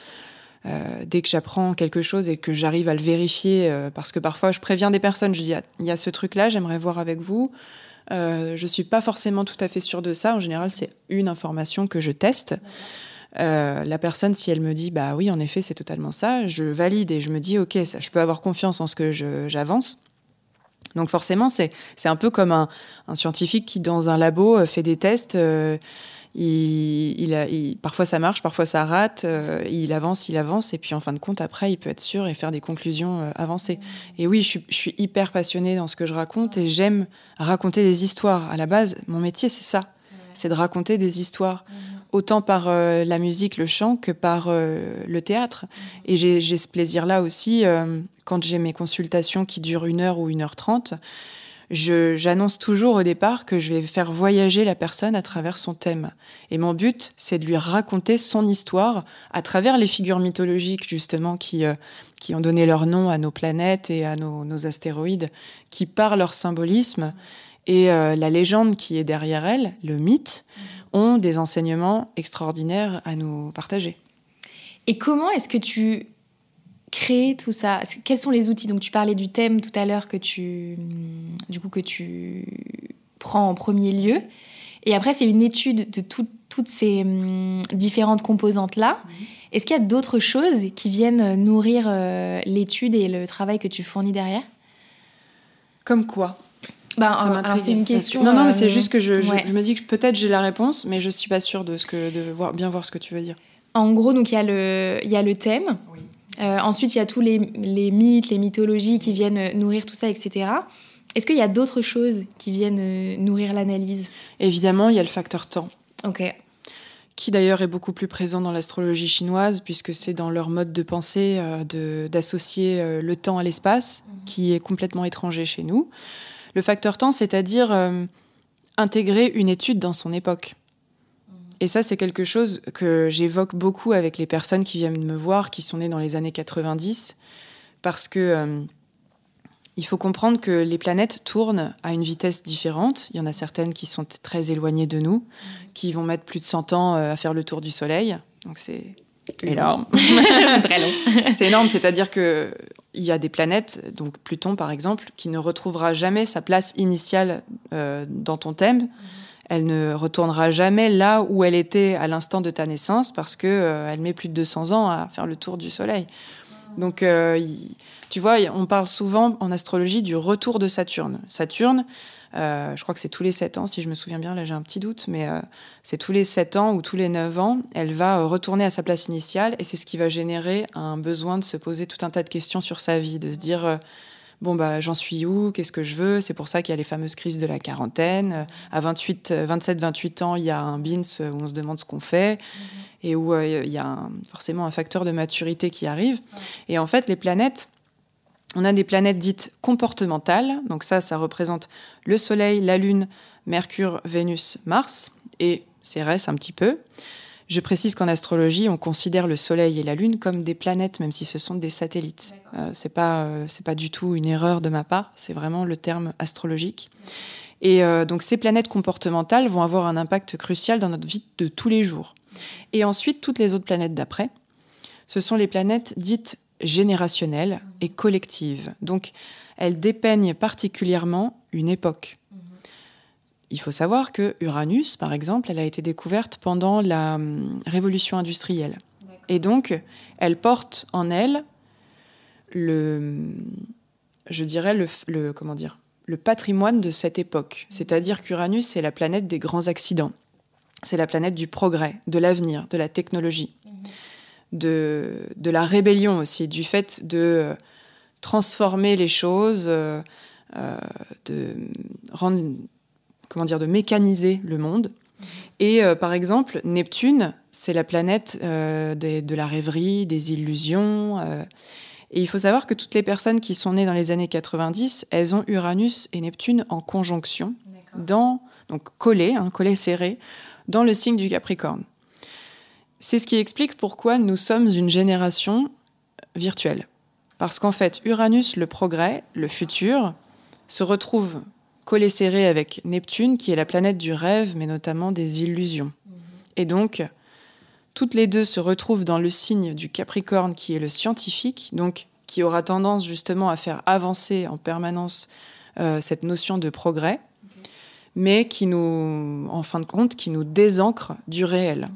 dès que j'apprends quelque chose et que j'arrive à le vérifier, parce que parfois je préviens des personnes, je dis ah, il y a ce truc-là, j'aimerais voir avec vous. je ne suis pas forcément tout à fait sûre de ça. En général, c'est une information que je teste. Euh, la personne, si elle me dit, bah oui, en effet, c'est totalement ça, je valide et je me dis, ok, ça, je peux avoir confiance en ce que j'avance. Donc forcément, c'est un peu comme un, scientifique qui, dans un labo, euh, fait des tests. Euh, il, parfois ça marche, parfois ça rate. il avance, il avance, et puis en fin de compte, après, il peut être sûr et faire des conclusions avancées. Et oui, je suis, hyper passionnée dans ce que je raconte et j'aime raconter des histoires. À la base, mon métier, c'est ça, c'est de raconter des histoires autant par euh, la musique, le chant que par euh, le théâtre. Et j'ai ce plaisir-là aussi, euh, quand j'ai mes consultations qui durent une heure ou une heure trente, j'annonce toujours au départ que je vais faire voyager la personne à travers son thème. Et mon but, c'est de lui raconter son histoire à travers les figures mythologiques, justement, qui, qui ont donné leur nom à nos planètes et à nos, astéroïdes, qui, par leur symbolisme et la légende qui est derrière elles, le mythe, ont des enseignements extraordinaires à nous partager. Et comment est-ce que tu créer tout ça? Quels sont les outils? Donc tu parlais du thème tout à l'heure que tu du coup que tu prends en premier lieu et après c'est une étude de toutes ces hum, différentes composantes là. Mhm. Est-ce qu'il y a d'autres choses qui viennent nourrir euh, l'étude et le travail que tu fournis derrière? Comme quoi? Ben, c'est une question. Non, non, mais c'est euh, juste que je, me dis que peut-être j'ai la réponse, mais je suis pas sûre de ce que de voir, bien voir ce que tu veux dire. En gros, donc il y a le il y a le thème. Oui. Euh, ensuite, il y a tous les, mythes, les mythologies qui viennent nourrir tout ça, etc. Est-ce qu'il y a d'autres choses qui viennent euh, nourrir l'analyse? Évidemment, il y a le facteur temps. Ok. Qui d'ailleurs est beaucoup plus présent dans l'astrologie chinoise, puisque c'est dans leur mode de pensée euh, d'associer le temps à l'espace, mhm. qui est complètement étranger chez nous. Le facteur temps, c'est-à-dire intégrer une étude dans son époque. Et ça, c'est quelque chose que j'évoque beaucoup avec les personnes qui viennent me voir, qui sont nées dans les années 90, parce que euh, il faut comprendre que les planètes tournent à une vitesse différente. Il y en a certaines qui sont très éloignées de nous, qui vont mettre plus de 100 ans euh, à faire le tour du Soleil. Donc c'est énorme. c'est très long. c'est énorme, c'est-à-dire que il y a des planètes, donc Pluton par exemple, qui ne retrouvera jamais sa place initiale euh, dans ton thème elle ne retournera jamais là où elle était à l'instant de ta naissance parce que euh, elle met plus de 200 ans à faire le tour du soleil. Donc, euh, tu vois, on parle souvent en astrologie du retour de Saturne. Saturne, euh, je crois que c'est tous les 7 ans, si je me souviens bien, là j'ai un petit doute, mais c'est tous les 7 ans ou tous les 9 ans, elle va retourner à sa place initiale et c'est ce qui va générer un besoin de se poser tout un tas de questions sur sa vie, de se dire bon bah j'en suis où, qu'est-ce que je veux. C'est pour ça qu'il y a les fameuses crises de la quarantaine. À 28, 27, 28 ans, il y a un BINS où on se demande ce qu'on fait mhm. et où euh, il y a forcément un facteur de maturité qui arrive. Et en fait, les planètes, on a des planètes dites comportementales. Donc ça, ça représente le Soleil, la Lune, Mercure, Vénus, Mars et Cérès un petit peu. Je précise qu'en astrologie, on considère le Soleil et la Lune comme des planètes, même si ce sont des satellites. Euh, c'est pas euh, c'est pas du tout une erreur de ma part. C'est vraiment le terme astrologique. Et euh, donc ces planètes comportementales vont avoir un impact crucial dans notre vie de tous les jours. Et ensuite, toutes les autres planètes d'après, ce sont les planètes dites générationnelles et collectives. Donc elles dépeignent particulièrement une époque il faut savoir que Uranus, par exemple, elle a été découverte pendant la hum, révolution industrielle. Et donc, elle porte en elle le, je dirais le, comment dire, le patrimoine de cette époque. Mhm. C'est-à-dire qu'Uranus, c'est la planète des grands accidents. C'est la planète du progrès, de l'avenir, de la technologie, mhm. De, de, la rébellion aussi, du fait de euh, transformer les choses, euh, euh, de rendre comment dire, de mécaniser le monde. Et euh, par exemple, Neptune, c'est la planète euh, de, la rêverie, des illusions. Et il faut savoir que toutes les personnes qui sont nées dans les années 90, elles ont Uranus et Neptune en conjonction, dans, donc collés, hein, collés serrés, dans le signe du Capricorne. C'est ce qui explique pourquoi nous sommes une génération virtuelle. Parce qu'en fait, Uranus, le progrès, le futur, se retrouve collé serré avec Neptune, qui est la planète du rêve, mais notamment des illusions. Et donc, toutes les deux se retrouvent dans le signe du Capricorne, qui est le scientifique, donc qui aura tendance justement à faire avancer en permanence euh, cette notion de progrès, mais qui nous, en fin de compte, qui nous désancre du réel.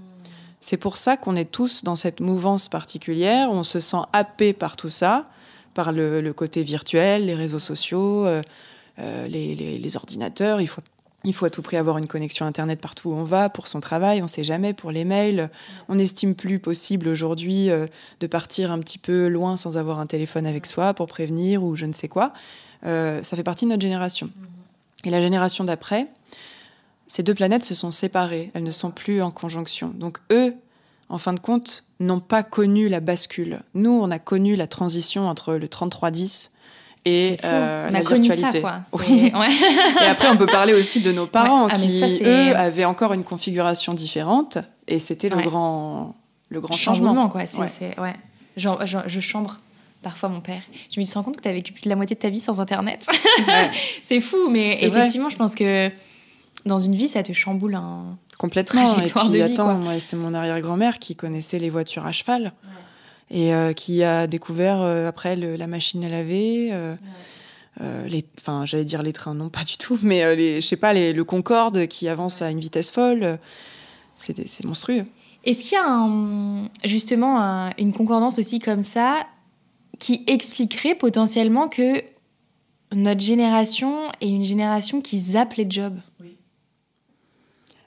C'est pour ça qu'on est tous dans cette mouvance particulière, on se sent happé par tout ça, par le, côté virtuel, les réseaux sociaux. Euh, euh, les, ordinateurs. Il faut, il faut à tout prix avoir une connexion Internet partout où on va pour son travail. On ne sait jamais pour les mails. On estime plus possible aujourd'hui euh, de partir un petit peu loin sans avoir un téléphone avec soi pour prévenir ou je ne sais quoi. Euh, ça fait partie de notre génération. Et la génération d'après, ces deux planètes se sont séparées. Elles ne sont plus en conjonction. Donc eux, en fin de compte, n'ont pas connu la bascule. Nous, on a connu la transition entre le 3310 et euh, la virtualité. Ça, oui. et après, on peut parler aussi de nos parents ah, qui, eux, avaient encore une configuration différente et c'était le grand, le grand changement. quoi. ouais. Je chambre parfois mon père. Je me suis rendu compte que tu as vécu plus de la moitié de ta vie sans Internet. c'est fou, mais effectivement, je pense que dans une vie, ça te chamboule un complètement. Et puis, attends, c'est mon arrière-grand-mère qui connaissait les voitures à cheval et euh, qui a découvert euh, après la machine à laver. Euh, les, enfin, j'allais dire les trains, non pas du tout, mais les, je sais pas, les, le Concorde qui avance à une vitesse folle, c'est monstrueux. Est-ce qu'il y a justement une concordance aussi comme ça qui expliquerait potentiellement que notre génération est une génération qui zappe les jobs?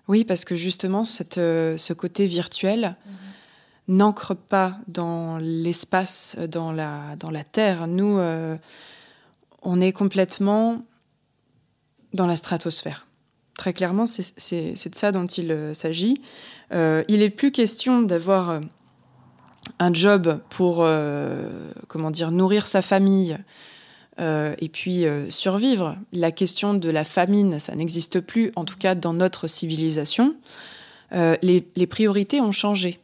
Oui, parce que justement, cette, euh, ce côté virtuel mhm. n'ancre pas dans l'espace, dans la, dans la Terre. Nous, euh, on est complètement dans la stratosphère. Très clairement, c'est de ça dont il euh, s'agit. il n'est plus question d'avoir un job pour euh, comment dire nourrir sa famille euh, et puis euh, survivre. La question de la famine, ça n'existe plus, en tout cas dans notre civilisation. Les, priorités ont changé.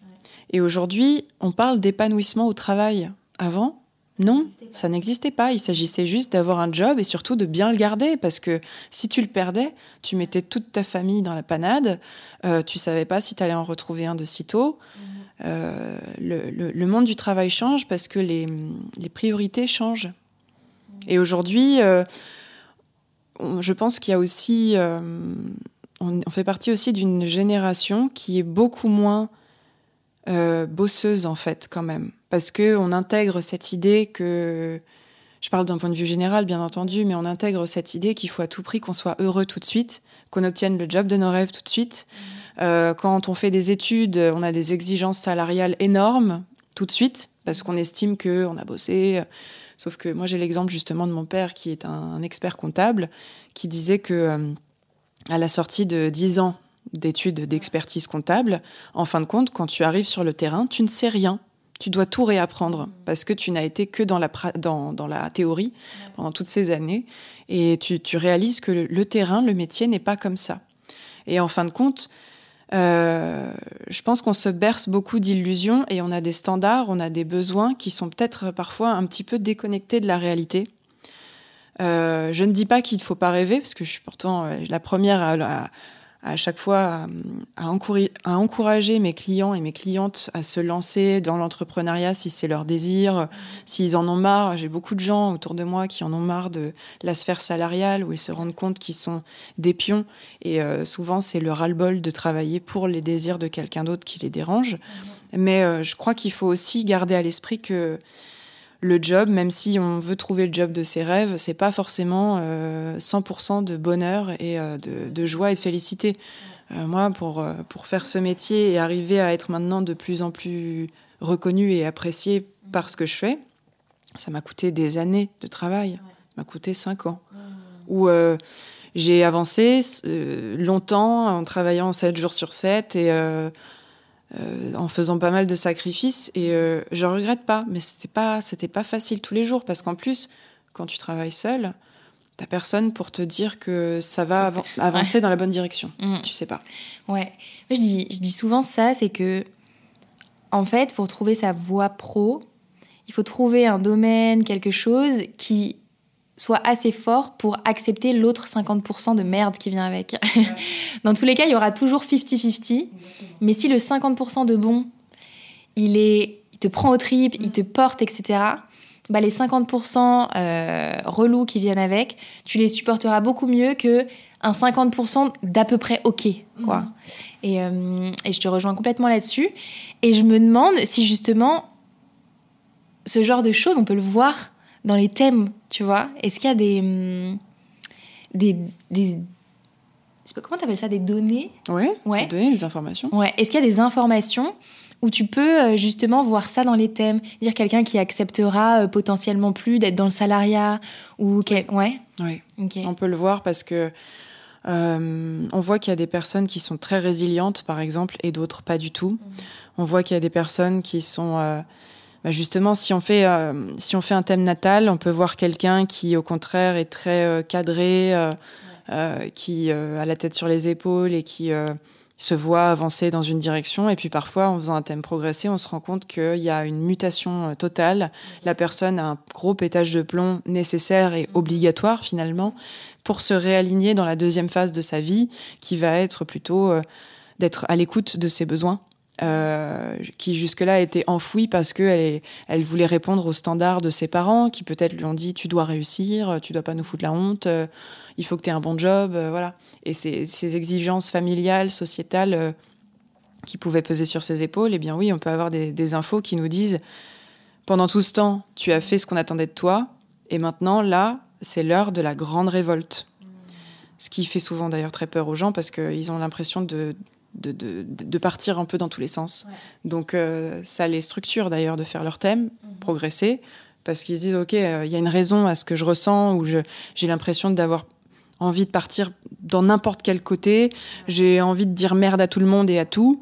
Et aujourd'hui, on parle d'épanouissement au travail. Avant, non, ça n'existait pas. Il s'agissait juste d'avoir un job et surtout de bien le garder parce que si tu le perdais, tu mettais toute ta famille dans la panade. tu savais pas si tu allais en retrouver un de sitôt. Euh, le, monde du travail change parce que les, priorités changent. Et aujourd'hui, euh, je pense qu'il y a aussi, euh, on, fait partie aussi d'une génération qui est beaucoup moins bosseuse en fait quand même, parce que on intègre cette idée que, je parle d'un point de vue général bien entendu, mais on intègre cette idée qu'il faut à tout prix qu'on soit heureux tout de suite, qu'on obtienne le job de nos rêves tout de suite. Euh, quand on fait des études, on a des exigences salariales énormes tout de suite parce qu'on estime qu'on a bossé. Sauf que moi, j'ai l'exemple justement de mon père qui est un, expert comptable qui disait que euh, à la sortie de 10 ans d'études d'expertise comptable, en fin de compte, quand tu arrives sur le terrain, tu ne sais rien. Tu dois tout réapprendre parce que tu n'as été que dans la, dans, la théorie pendant toutes ces années et tu, tu réalises que le terrain, le métier n'est pas comme ça. Et en fin de compte, euh, je pense qu'on se berce beaucoup d'illusions et on a des standards, on a des besoins qui sont peut-être parfois un petit peu déconnectés de la réalité. Euh, je ne dis pas qu'il ne faut pas rêver, parce que je suis pourtant euh, la première à, à chaque fois à, encourager mes clients et mes clientes à se lancer dans l'entrepreneuriat si c'est leur désir, s'ils en ont marre. J'ai beaucoup de gens autour de moi qui en ont marre de la sphère salariale où ils se rendent compte qu'ils sont des pions et euh, souvent c'est le ras-le-bol de travailler pour les désirs de quelqu'un d'autre qui les dérange. Mais euh, je crois qu'il faut aussi garder à l'esprit que le job, même si on veut trouver le job de ses rêves, c'est pas forcément 100% euh, de bonheur et euh, de, joie et de félicité. Euh, moi, pour, pour faire ce métier et arriver à être maintenant de plus en plus reconnu et apprécié par ce que je fais, ça m'a coûté des années de travail. Ça m'a coûté cinq ans. Où j'ai avancé longtemps en travaillant 7 jours sur 7 et euh, en faisant pas mal de sacrifices. Et euh, je regrette pas, mais c'était pas, c'était pas facile tous les jours parce qu'en plus, quand tu travailles seul, t'as personne pour te dire que ça va avancer dans la bonne direction. Mm. Tu sais pas. Ouais. Moi, je dis, je dis souvent ça, c'est que, en fait, pour trouver sa voie pro, il faut trouver un domaine, quelque chose qui soit assez fort pour accepter l'autre 50% de merde qui vient avec. Dans tous les cas, il y aura toujours 50-50. Mais si le 50% de bon, il, est, il te prend au trip, il te porte, etc., bah les 50% euh, relous qui viennent avec, tu les supporteras beaucoup mieux que un 50% d'à peu près OK. Quoi. Mm. Et, euh, et je te rejoins complètement là-dessus. Et je me demande si justement, ce genre de choses, on peut le voir dans les thèmes, tu vois Est-ce qu'il y a des, hum, des, des je sais pas comment t'appelles ça, des données? Ouais, ouais. Des données, des informations. Ouais. Est-ce qu'il y a des informations où tu peux euh, justement voir ça dans les thèmes? Dire quelqu'un qui acceptera euh, potentiellement plus d'être dans le salariat ou quel... Ouais Oui, on peut le voir parce que euh, on voit qu'il y a des personnes qui sont très résilientes, par exemple, et d'autres pas du tout. Mmh. On voit qu'il y a des personnes qui sont bah, justement, si on, fait, si on fait un thème natal, on peut voir quelqu'un qui, au contraire, est très cadré, qui a la tête sur les épaules et qui se voit avancer dans une direction. Et puis parfois, en faisant un thème progressé, on se rend compte qu'il y a une mutation euh, totale. La personne a un gros pétage de plomb nécessaire et obligatoire finalement pour se réaligner dans la deuxième phase de sa vie, qui va être plutôt euh, d'être à l'écoute de ses besoins. Euh, qui jusque-là était enfouie parce qu'elle elle voulait répondre aux standards de ses parents, qui peut-être lui ont dit tu dois réussir, tu dois pas nous foutre la honte, il faut que tu aies un bon job, voilà. Et ces, ces exigences familiales, sociétales qui pouvaient peser sur ses épaules, eh bien oui, on peut avoir des infos qui nous disent pendant tout ce temps, tu as fait ce qu'on attendait de toi, et maintenant, là, c'est l'heure de la grande révolte. Ce qui fait souvent d'ailleurs très peur aux gens parce qu'ils ont l'impression de, de, partir un peu dans tous les sens. Donc euh, ça les structure d'ailleurs de faire leur thème, mhm. progresser, parce qu'ils se disent, OK, euh, il y a une raison à ce que je ressens, ou j'ai l'impression d'avoir envie de partir dans n'importe quel côté, j'ai envie de dire merde à tout le monde et à tout,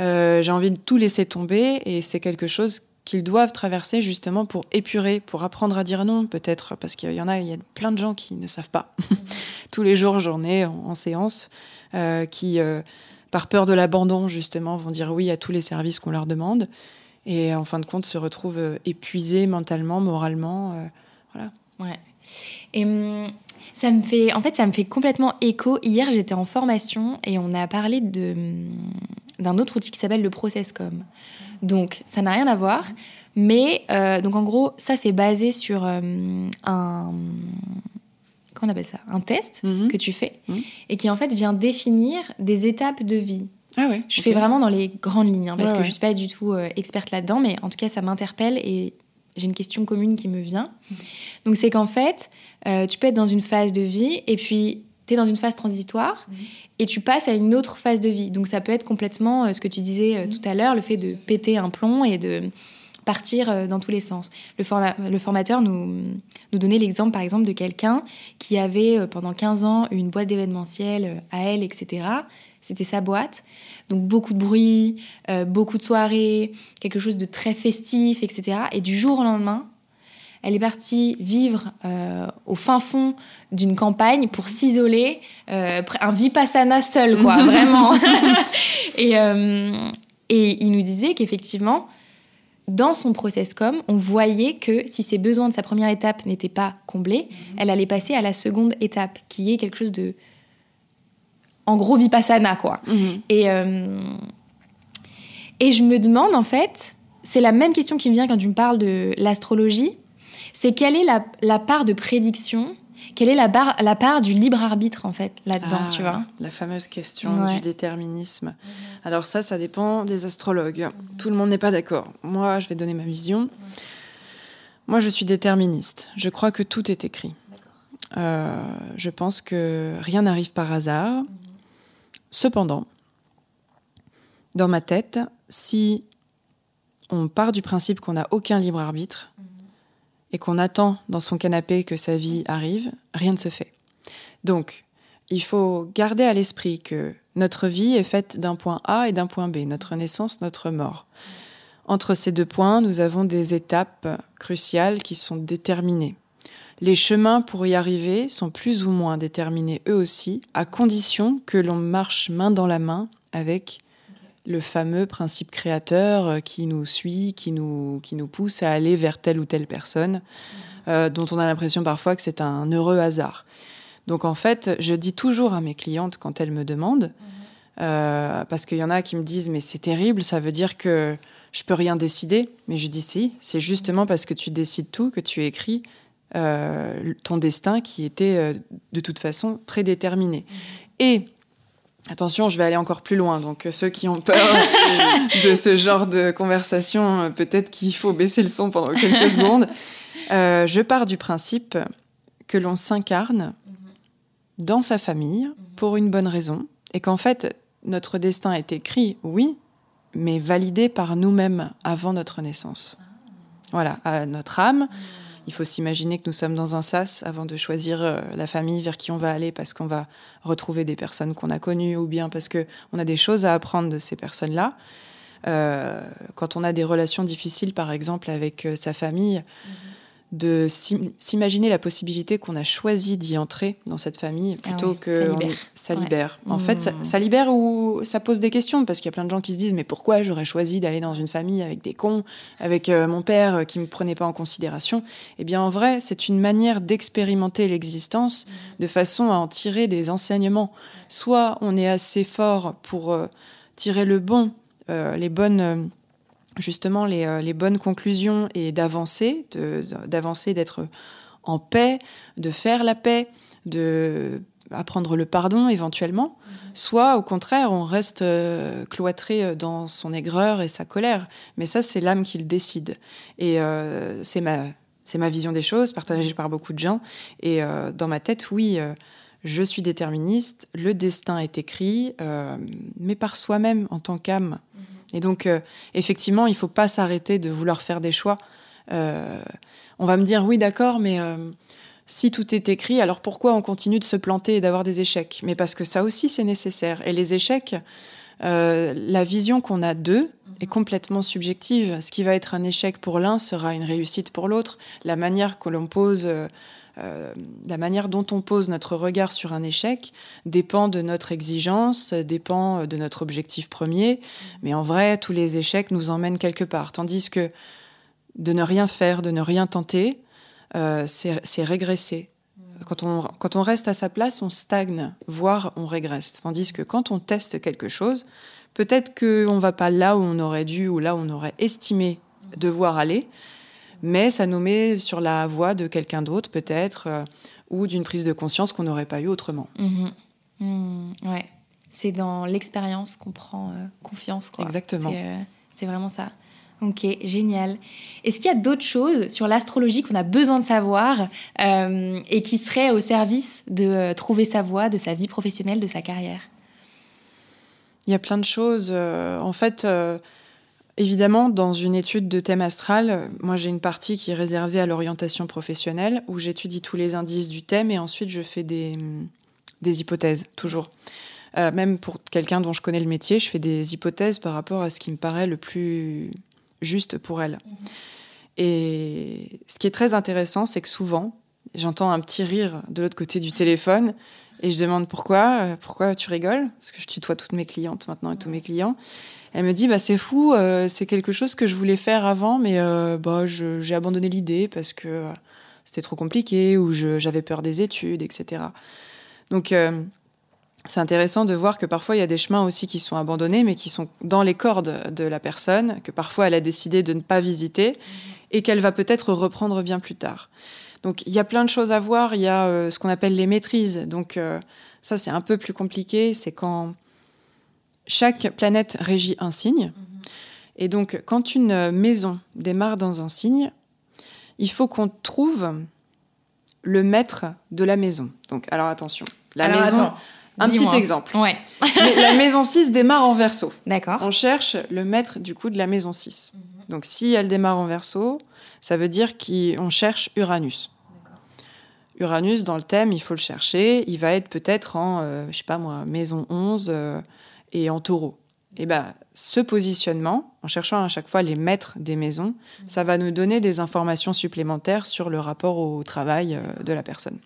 euh, j'ai envie de tout laisser tomber, et c'est quelque chose qu'ils doivent traverser justement pour épurer, pour apprendre à dire non, peut-être, parce qu'il y en a, il y a plein de gens qui ne savent pas. Mhm. Tous les jours, j'en ai en, séance, qui par peur de l'abandon, justement, vont dire oui à tous les services qu'on leur demande. Et en fin de compte, se retrouvent euh, épuisés mentalement, moralement. Euh, voilà. Ouais. Et hum, ça me fait, en fait, ça me fait complètement écho. Hier, j'étais en formation et on a parlé de, hum, d'un autre outil qui s'appelle le ProcessCom. Donc, ça n'a rien à voir. Mais, euh, donc en gros, ça, c'est basé sur un on appelle ça Un test mhm. que tu fais mhm. et qui en fait vient définir des étapes de vie. Ah ouais, je fais vraiment dans les grandes lignes hein, parce que je suis pas du tout euh, experte là-dedans, mais en tout cas ça m'interpelle et j'ai une question commune qui me vient. Mhm. Donc c'est qu'en fait, euh, tu peux être dans une phase de vie et puis tu es dans une phase transitoire et tu passes à une autre phase de vie. Donc ça peut être complètement euh, ce que tu disais tout à l'heure, le fait de péter un plomb et de partir euh, dans tous les sens. Le, le formateur nous, nous donnait l'exemple, par exemple, de quelqu'un qui avait euh, pendant 15 ans une boîte d'événementiel euh, à elle, etc. C'était sa boîte. Donc beaucoup de bruit, beaucoup de soirées, quelque chose de très festif, etc. Et du jour au lendemain, elle est partie vivre au fin fond d'une campagne pour s'isoler, un vipassana seul, quoi, vraiment. et, et il nous disait qu'effectivement, dans son process com, on voyait que si ses besoins de sa première étape n'étaient pas comblés, mhm. elle allait passer à la seconde étape, qui est quelque chose de, en gros, vipassana, quoi. Mhm. Et, euh, et je me demande, en fait, c'est la même question qui me vient quand tu me parles de l'astrologie, c'est quelle est la, la part de prédiction quelle est la, la part du libre arbitre, en fait, là-dedans, ah, tu vois? La fameuse question du déterminisme. Alors ça, ça dépend des astrologues. Tout le monde n'est pas d'accord. Moi, je vais donner ma vision. Moi, je suis déterministe. Je crois que tout est écrit. Euh, je pense que rien n'arrive par hasard. Cependant, dans ma tête, si on part du principe qu'on n'a aucun libre arbitre, et qu'on attend dans son canapé que sa vie arrive, rien ne se fait. Donc, il faut garder à l'esprit que notre vie est faite d'un point A et d'un point B, notre naissance, notre mort. Entre ces deux points, nous avons des étapes cruciales qui sont déterminées. Les chemins pour y arriver sont plus ou moins déterminés eux aussi, à condition que l'on marche main dans la main avec le fameux principe créateur euh, qui nous suit, qui nous, qui nous pousse à aller vers telle ou telle personne, euh, dont on a l'impression parfois que c'est un heureux hasard. Donc en fait, je dis toujours à mes clientes quand elles me demandent, euh, parce qu'il y en a qui me disent mais c'est terrible, ça veut dire que je peux rien décider. Mais je dis si, c'est justement parce que tu décides tout que tu écris ton destin qui était de toute façon prédéterminé. Et Attention, je vais aller encore plus loin. Donc, euh, ceux qui ont peur de ce genre de conversation, euh, peut-être qu'il faut baisser le son pendant quelques secondes. Euh, je pars du principe que l'on s'incarne dans sa famille pour une bonne raison et qu'en fait, notre destin est écrit, oui, mais validé par nous-mêmes avant notre naissance. Voilà, à notre âme. Il faut s'imaginer que nous sommes dans un sas avant de choisir euh, la famille vers qui on va aller parce qu'on va retrouver des personnes qu'on a connues ou bien parce qu'on a des choses à apprendre de ces personnes-là. quand on a des relations difficiles, par exemple, avec sa famille, mhm de s'imaginer la possibilité qu'on a choisi d'y entrer dans cette famille ah plutôt que ça libère. ça libère. En fait, ça, libère ou ça pose des questions parce qu'il y a plein de gens qui se disent mais pourquoi j'aurais choisi d'aller dans une famille avec des cons, avec euh, mon père euh, qui me prenait pas en considération? Eh bien, en vrai, c'est une manière d'expérimenter l'existence de façon à en tirer des enseignements. Soit on est assez fort pour euh, tirer le bon, les bonnes justement euh, les, bonnes conclusions et d'avancer, d'avancer, d'être en paix, de faire la paix, de apprendre le pardon éventuellement, mhm. soit au contraire on reste euh, cloîtré euh, dans son aigreur et sa colère. Mais ça c'est l'âme qui le décide. Et c'est ma c'est ma vision des choses, partagée par beaucoup de gens. Et dans ma tête, oui, je suis déterministe, le destin est écrit, mais par soi-même en tant qu'âme. Mhm. Et donc, euh, effectivement, il ne faut pas s'arrêter de vouloir faire des choix. Euh, on va me dire, oui, d'accord, mais euh, si tout est écrit, alors pourquoi on continue de se planter et d'avoir des échecs? Mais parce que ça aussi, c'est nécessaire. Et les échecs, la vision qu'on a d'eux est complètement subjective. Ce qui va être un échec pour l'un sera une réussite pour l'autre. La manière que l'on pose euh, la manière dont on pose notre regard sur un échec dépend de notre exigence, dépend de notre objectif premier. Mais en vrai, tous les échecs nous emmènent quelque part. Tandis que de ne rien faire, de ne rien tenter, euh, c'est régresser. Quand on, quand on reste à sa place, on stagne, voire on régresse. Tandis que quand on teste quelque chose, peut-être qu'on ne va pas là où on aurait dû ou là où on aurait estimé devoir aller, mais ça nous met sur la voie de quelqu'un d'autre peut-être, euh, ou d'une prise de conscience qu'on n'aurait pas eu autrement. Mhm. Mhm. ouais, c'est dans l'expérience qu'on prend euh, confiance. Quoi. Exactement. Euh, c'est vraiment ça. Ok, génial. Est-ce qu'il y a d'autres choses sur l'astrologie qu'on a besoin de savoir et qui seraient au service de trouver sa voie, de sa vie professionnelle, de sa carrière? Il y a plein de choses. en fait, Évidemment, dans une étude de thème astral, moi j'ai une partie qui est réservée à l'orientation professionnelle, où j'étudie tous les indices du thème et ensuite je fais des, des hypothèses, toujours. Euh, même pour quelqu'un dont je connais le métier, je fais des hypothèses par rapport à ce qui me paraît le plus juste pour elle. Mhm. Et ce qui est très intéressant, c'est que souvent, j'entends un petit rire de l'autre côté du téléphone et je demande pourquoi, euh, pourquoi tu rigoles? Parce que je tutoie toutes mes clientes maintenant et tous mes clients. Elle me dit bah c'est fou, euh, c'est quelque chose que je voulais faire avant, mais euh, bah j'ai abandonné l'idée parce que euh, c'était trop compliqué ou j'avais peur des études, etc. Donc c'est intéressant de voir que parfois il y a des chemins aussi qui sont abandonnés, mais qui sont dans les cordes de la personne, que parfois elle a décidé de ne pas visiter et qu'elle va peut-être reprendre bien plus tard. Donc il y a plein de choses à voir. Il y a ce qu'on appelle les maîtrises. Donc ça c'est un peu plus compliqué. C'est quand chaque planète régit un signe. Et donc, quand une maison démarre dans un signe, il faut qu'on trouve le maître de la maison. Donc, alors attention, la maison. un petit exemple. Ouais. la maison 6 démarre en verso. D'accord. On cherche le maître du coup de la maison 6. Mhm. Donc, si elle démarre en verso, ça veut dire qu'on cherche Uranus. Uranus, dans le thème, il faut le chercher. Il va être peut-être en, euh, je sais pas moi, maison 11, et en taureau. Et ben, ce positionnement, en cherchant à chaque fois les maîtres des maisons, ça va nous donner des informations supplémentaires sur le rapport au travail euh, de la personne.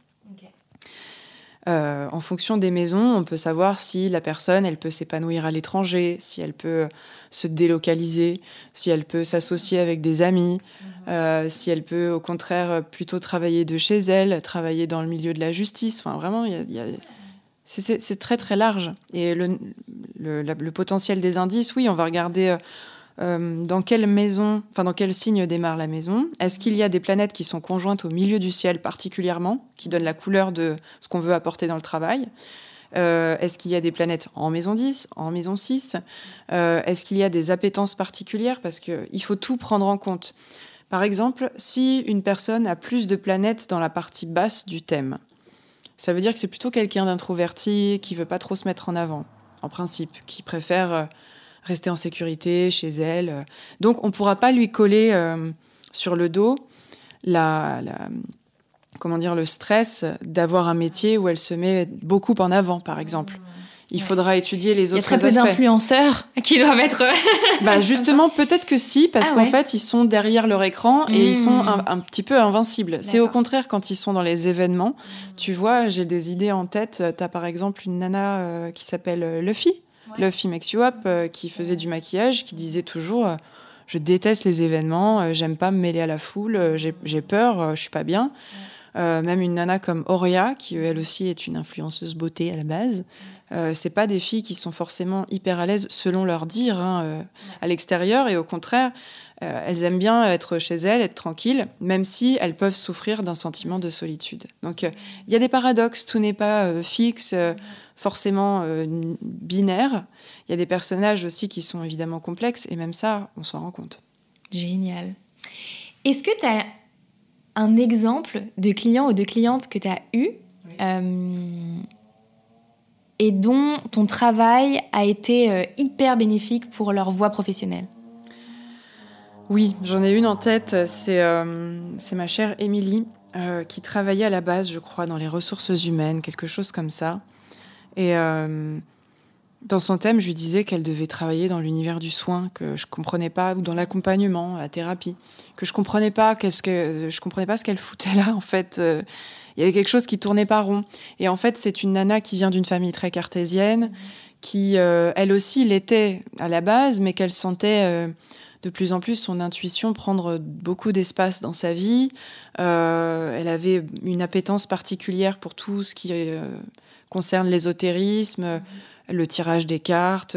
Euh, en fonction des maisons, on peut savoir si la personne, elle peut s'épanouir à l'étranger, si elle peut se délocaliser, si elle peut s'associer avec des amis, mhm. euh, si elle peut au contraire plutôt travailler de chez elle, travailler dans le milieu de la justice. Enfin, vraiment, il y a c'est très très large. Et le, potentiel des indices, oui, on va regarder euh, euh, dans quelle maison, dans quel signe démarre la maison. Est-ce qu'il y a des planètes qui sont conjointes au milieu du ciel particulièrement, qui donnent la couleur de ce qu'on veut apporter dans le travail? Euh, Est-ce qu'il y a des planètes en maison 10, en maison 6 Est-ce qu'il y a des appétences particulières? Parce qu'il faut tout prendre en compte. Par exemple, si une personne a plus de planètes dans la partie basse du thème, ça veut dire que c'est plutôt quelqu'un d'introverti qui veut pas trop se mettre en avant, en principe, qui préfère euh, rester en sécurité chez elle. Euh. Donc on ne pourra pas lui coller euh, sur le dos la, comment dire, le stress d'avoir un métier où elle se met beaucoup en avant, par exemple. Il faudra étudier les autres aspects. Il y a très peu d'influenceurs qui doivent être. bah justement, peut-être que si, parce ah qu'en fait, ils sont derrière leur écran et ils sont hmm. un, petit peu invincibles. C'est au contraire quand ils sont dans les événements. Hmm. Tu vois, j'ai des idées en tête. Tu as par exemple une nana euh, qui s'appelle euh, Luffy, Luffy Makes You Up, euh, qui faisait du maquillage, qui disait toujours Je déteste les événements, j'aime pas me mêler à la foule, j'ai peur, je suis pas bien. Même une nana comme Auria, qui elle aussi est une influenceuse beauté à la base. Euh, c'est pas des filles qui sont forcément hyper à l'aise selon leur dire hein, euh, à l'extérieur. Et au contraire euh, elles aiment bien être chez elles être tranquilles même si elles peuvent souffrir d'un sentiment de solitude. Donc il y a des paradoxes. Tout n'est pas fixe forcément binaire. Il y a des personnages aussi qui sont évidemment complexes. Et même ça on s'en rend compte. Génial. Est-ce que tu as un exemple de client ou de cliente que tu as eu et dont ton travail a été euh, hyper bénéfique pour leur voie professionnelle? Oui, j'en ai une en tête, c'est euh, ma chère Émilie, euh, qui travaillait à la base, je crois, dans les ressources humaines, quelque chose comme ça. Et dans son thème, je lui disais qu'elle devait travailler dans l'univers du soin, que je comprenais pas, ou dans l'accompagnement, la thérapie, que je comprenais pas, qu'est-ce que je comprenais pas ce qu'elle foutait là, en fait il y avait quelque chose qui tournait pas rond. Et en fait, c'est une nana qui vient d'une famille très cartésienne, qui, euh, elle aussi, l'était à la base, mais qu'elle sentait euh, de plus en plus son intuition prendre beaucoup d'espace dans sa vie. Euh, elle avait une appétence particulière pour tout ce qui concerne l'ésotérisme, le tirage des cartes,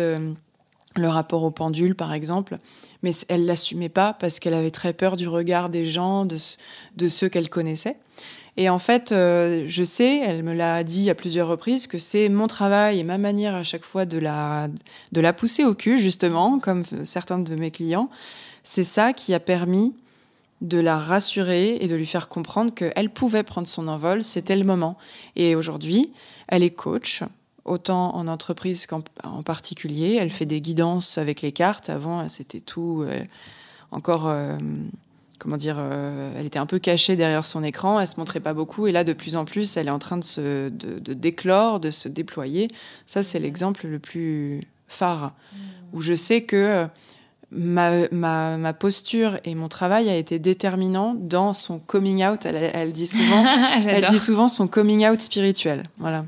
le rapport au pendule, par exemple. Mais elle l'assumait pas parce qu'elle avait très peur du regard des gens, de, de ceux qu'elle connaissait. Et en fait, euh, je sais, elle me l'a dit à plusieurs reprises, que c'est mon travail et ma manière à chaque fois de la, de la pousser au cul, justement, comme certains de mes clients. C'est ça qui a permis de la rassurer et de lui faire comprendre qu'elle pouvait prendre son envol, c'était le moment. Et aujourd'hui, elle est coach, autant en entreprise qu'en particulier. Elle fait des guidances avec les cartes. Avant, c'était tout euh, encore... Euh, comment dire, euh, elle était un peu cachée derrière son écran, elle se montrait pas beaucoup, et là de plus en plus, elle est en train de se de, déclore, de se déployer. Ça, c'est l'exemple le plus phare, mmh. où je sais que ma, ma, ma, posture et mon travail a été déterminant dans son coming out. Elle, dit souvent, elle dit souvent son coming out spirituel. Voilà.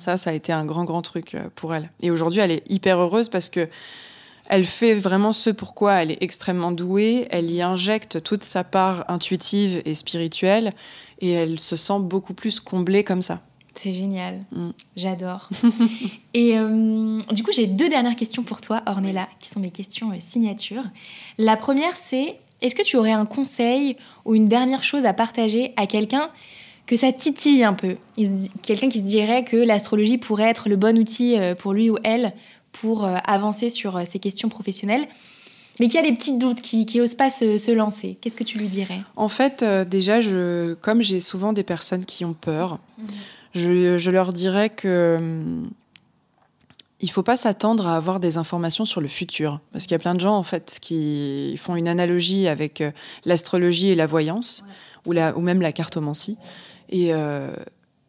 Ça, ça a été un grand, grand truc euh, pour elle. Et aujourd'hui, elle est hyper heureuse parce que elle fait vraiment ce pourquoi elle est extrêmement douée, elle y injecte toute sa part intuitive et spirituelle, et elle se sent beaucoup plus comblée comme ça. C'est génial, mm. j'adore. et euh, du coup, j'ai deux dernières questions pour toi, Ornella, qui sont mes questions euh, signature. La première, c'est est-ce que tu aurais un conseil ou une dernière chose à partager à quelqu'un que ça titille un peu Quelqu'un qui se dirait que l'astrologie pourrait être le bon outil euh, pour lui ou elle pour euh, avancer sur euh, ces questions professionnelles, mais qui a des petits doutes, qui n'ose pas se, lancer. Qu'est-ce que tu lui dirais? En fait, euh, déjà, je, comme j'ai souvent des personnes qui ont peur, mhm. je, je, leur dirais que hum, il faut pas s'attendre à avoir des informations sur le futur, parce qu'il y a plein de gens en fait qui font une analogie avec l'astrologie et la voyance, ou, la, ou même la cartomancie. Et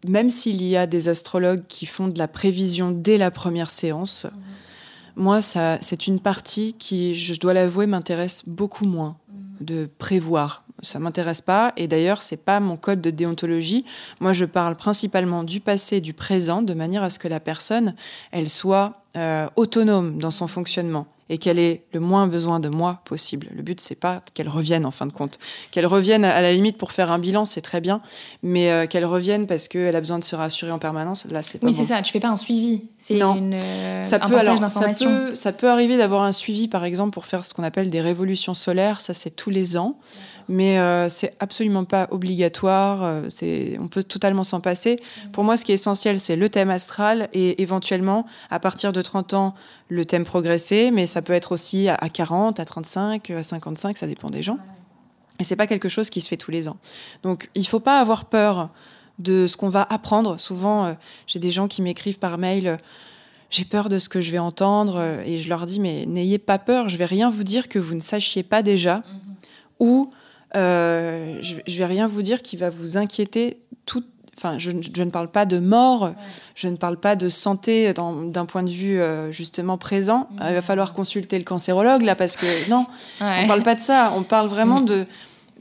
même s'il y a des astrologues qui font de la prévision dès la première séance, mhm. moi, ça, c'est une partie qui, je dois l'avouer, m'intéresse beaucoup moins mhm. de prévoir. Ça m'intéresse pas, et d'ailleurs, c'est pas mon code de déontologie. Moi, je parle principalement du passé, du présent, de manière à ce que la personne, elle soit euh, autonome dans son fonctionnement et qu'elle ait le moins besoin de moi possible. Le but, c'est pas qu'elle revienne en fin de compte. Qu'elle revienne à la limite pour faire un bilan, c'est très bien, mais euh, qu'elle revienne parce qu'elle a besoin de se rassurer en permanence, là, c'est pas Oui, c'est ça, tu fais pas un suivi. C'est une, euh, ça, peut, alors, ça, peut, ça peut arriver d'avoir un suivi, par exemple, pour faire ce qu'on appelle des révolutions solaires, ça c'est tous les ans mais euh, c'est absolument pas obligatoire. Euh, c'est, on peut totalement s'en passer. Pour moi, ce qui est essentiel, c'est le thème astral et éventuellement, à partir de 30 ans, le thème progressé, mais ça peut être aussi à 40, à 35, à 55, ça dépend des gens. Et c'est pas quelque chose qui se fait tous les ans. Donc, il faut pas avoir peur de ce qu'on va apprendre. Souvent, euh, j'ai des gens qui m'écrivent par mail j'ai peur de ce que je vais entendre et je leur dis mais n'ayez pas peur, je vais rien vous dire que vous ne sachiez pas déjà mm-hmm. ou euh, je, je vais rien vous dire qui va vous inquiéter tout, Enfin, je, je ne parle pas de mort, je ne parle pas de santé d'un point de vue euh, justement présent. Euh, il va falloir consulter le cancérologue là parce que non, Ouais. on parle pas de ça. On parle vraiment de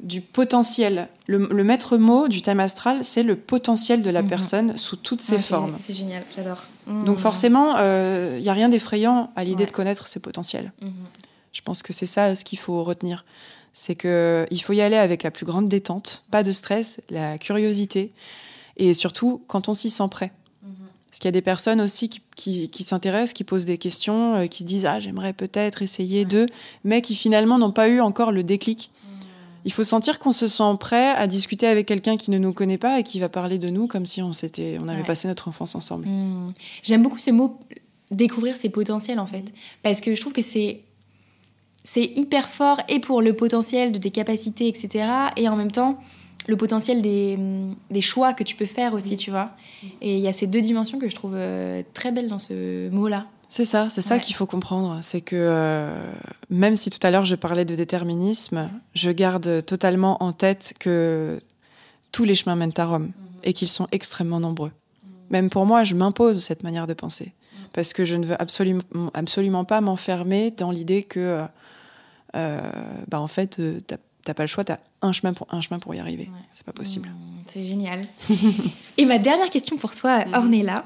du potentiel. Le, le maître mot du thème astral, c'est le potentiel de la Mhm. personne sous toutes ses Ouais, formes. C'est génial, j'adore. Donc forcément, il n'y a rien d'effrayant à l'idée de connaître ses potentiels. Je pense que c'est ça ce qu'il faut retenir. C'est que il faut y aller avec la plus grande détente, pas de stress, la curiosité, et surtout quand on s'y sent prêt. Mhm. Parce qu'il y a des personnes aussi qui, qui- qui s'intéressent, qui posent des questions, euh, qui disent ah j'aimerais peut-être essayer de, mais qui finalement n'ont pas eu encore le déclic. Il faut sentir qu'on se sent prêt à discuter avec quelqu'un qui ne nous connaît pas et qui va parler de nous comme si on s'était, on avait Ouais. passé notre enfance ensemble. Hmm. J'aime beaucoup ce mot découvrir ses potentiels en fait parce que je trouve que c'est c'est hyper fort et pour le potentiel de tes capacités etc et en même temps le potentiel des, hum, des choix que tu peux faire aussi tu vois. Et il y a ces deux dimensions que je trouve euh, très belles dans ce mot là C'est ça, c'est ça Ouais. qu'il faut comprendre. C'est que euh, même si tout à l'heure je parlais de déterminisme, je garde totalement en tête que tous les chemins mènent à Rome et qu'ils sont extrêmement nombreux. Même pour moi, je m'impose cette manière de penser. Parce que je ne veux absolument, absolument pas m'enfermer dans l'idée que, euh, bah en fait, euh, t'as t'as pas le choix, t'as un chemin pour un chemin pour y arriver. Ouais. C'est pas possible. Hmm, c'est génial et ma dernière question pour toi Mhm. Ornella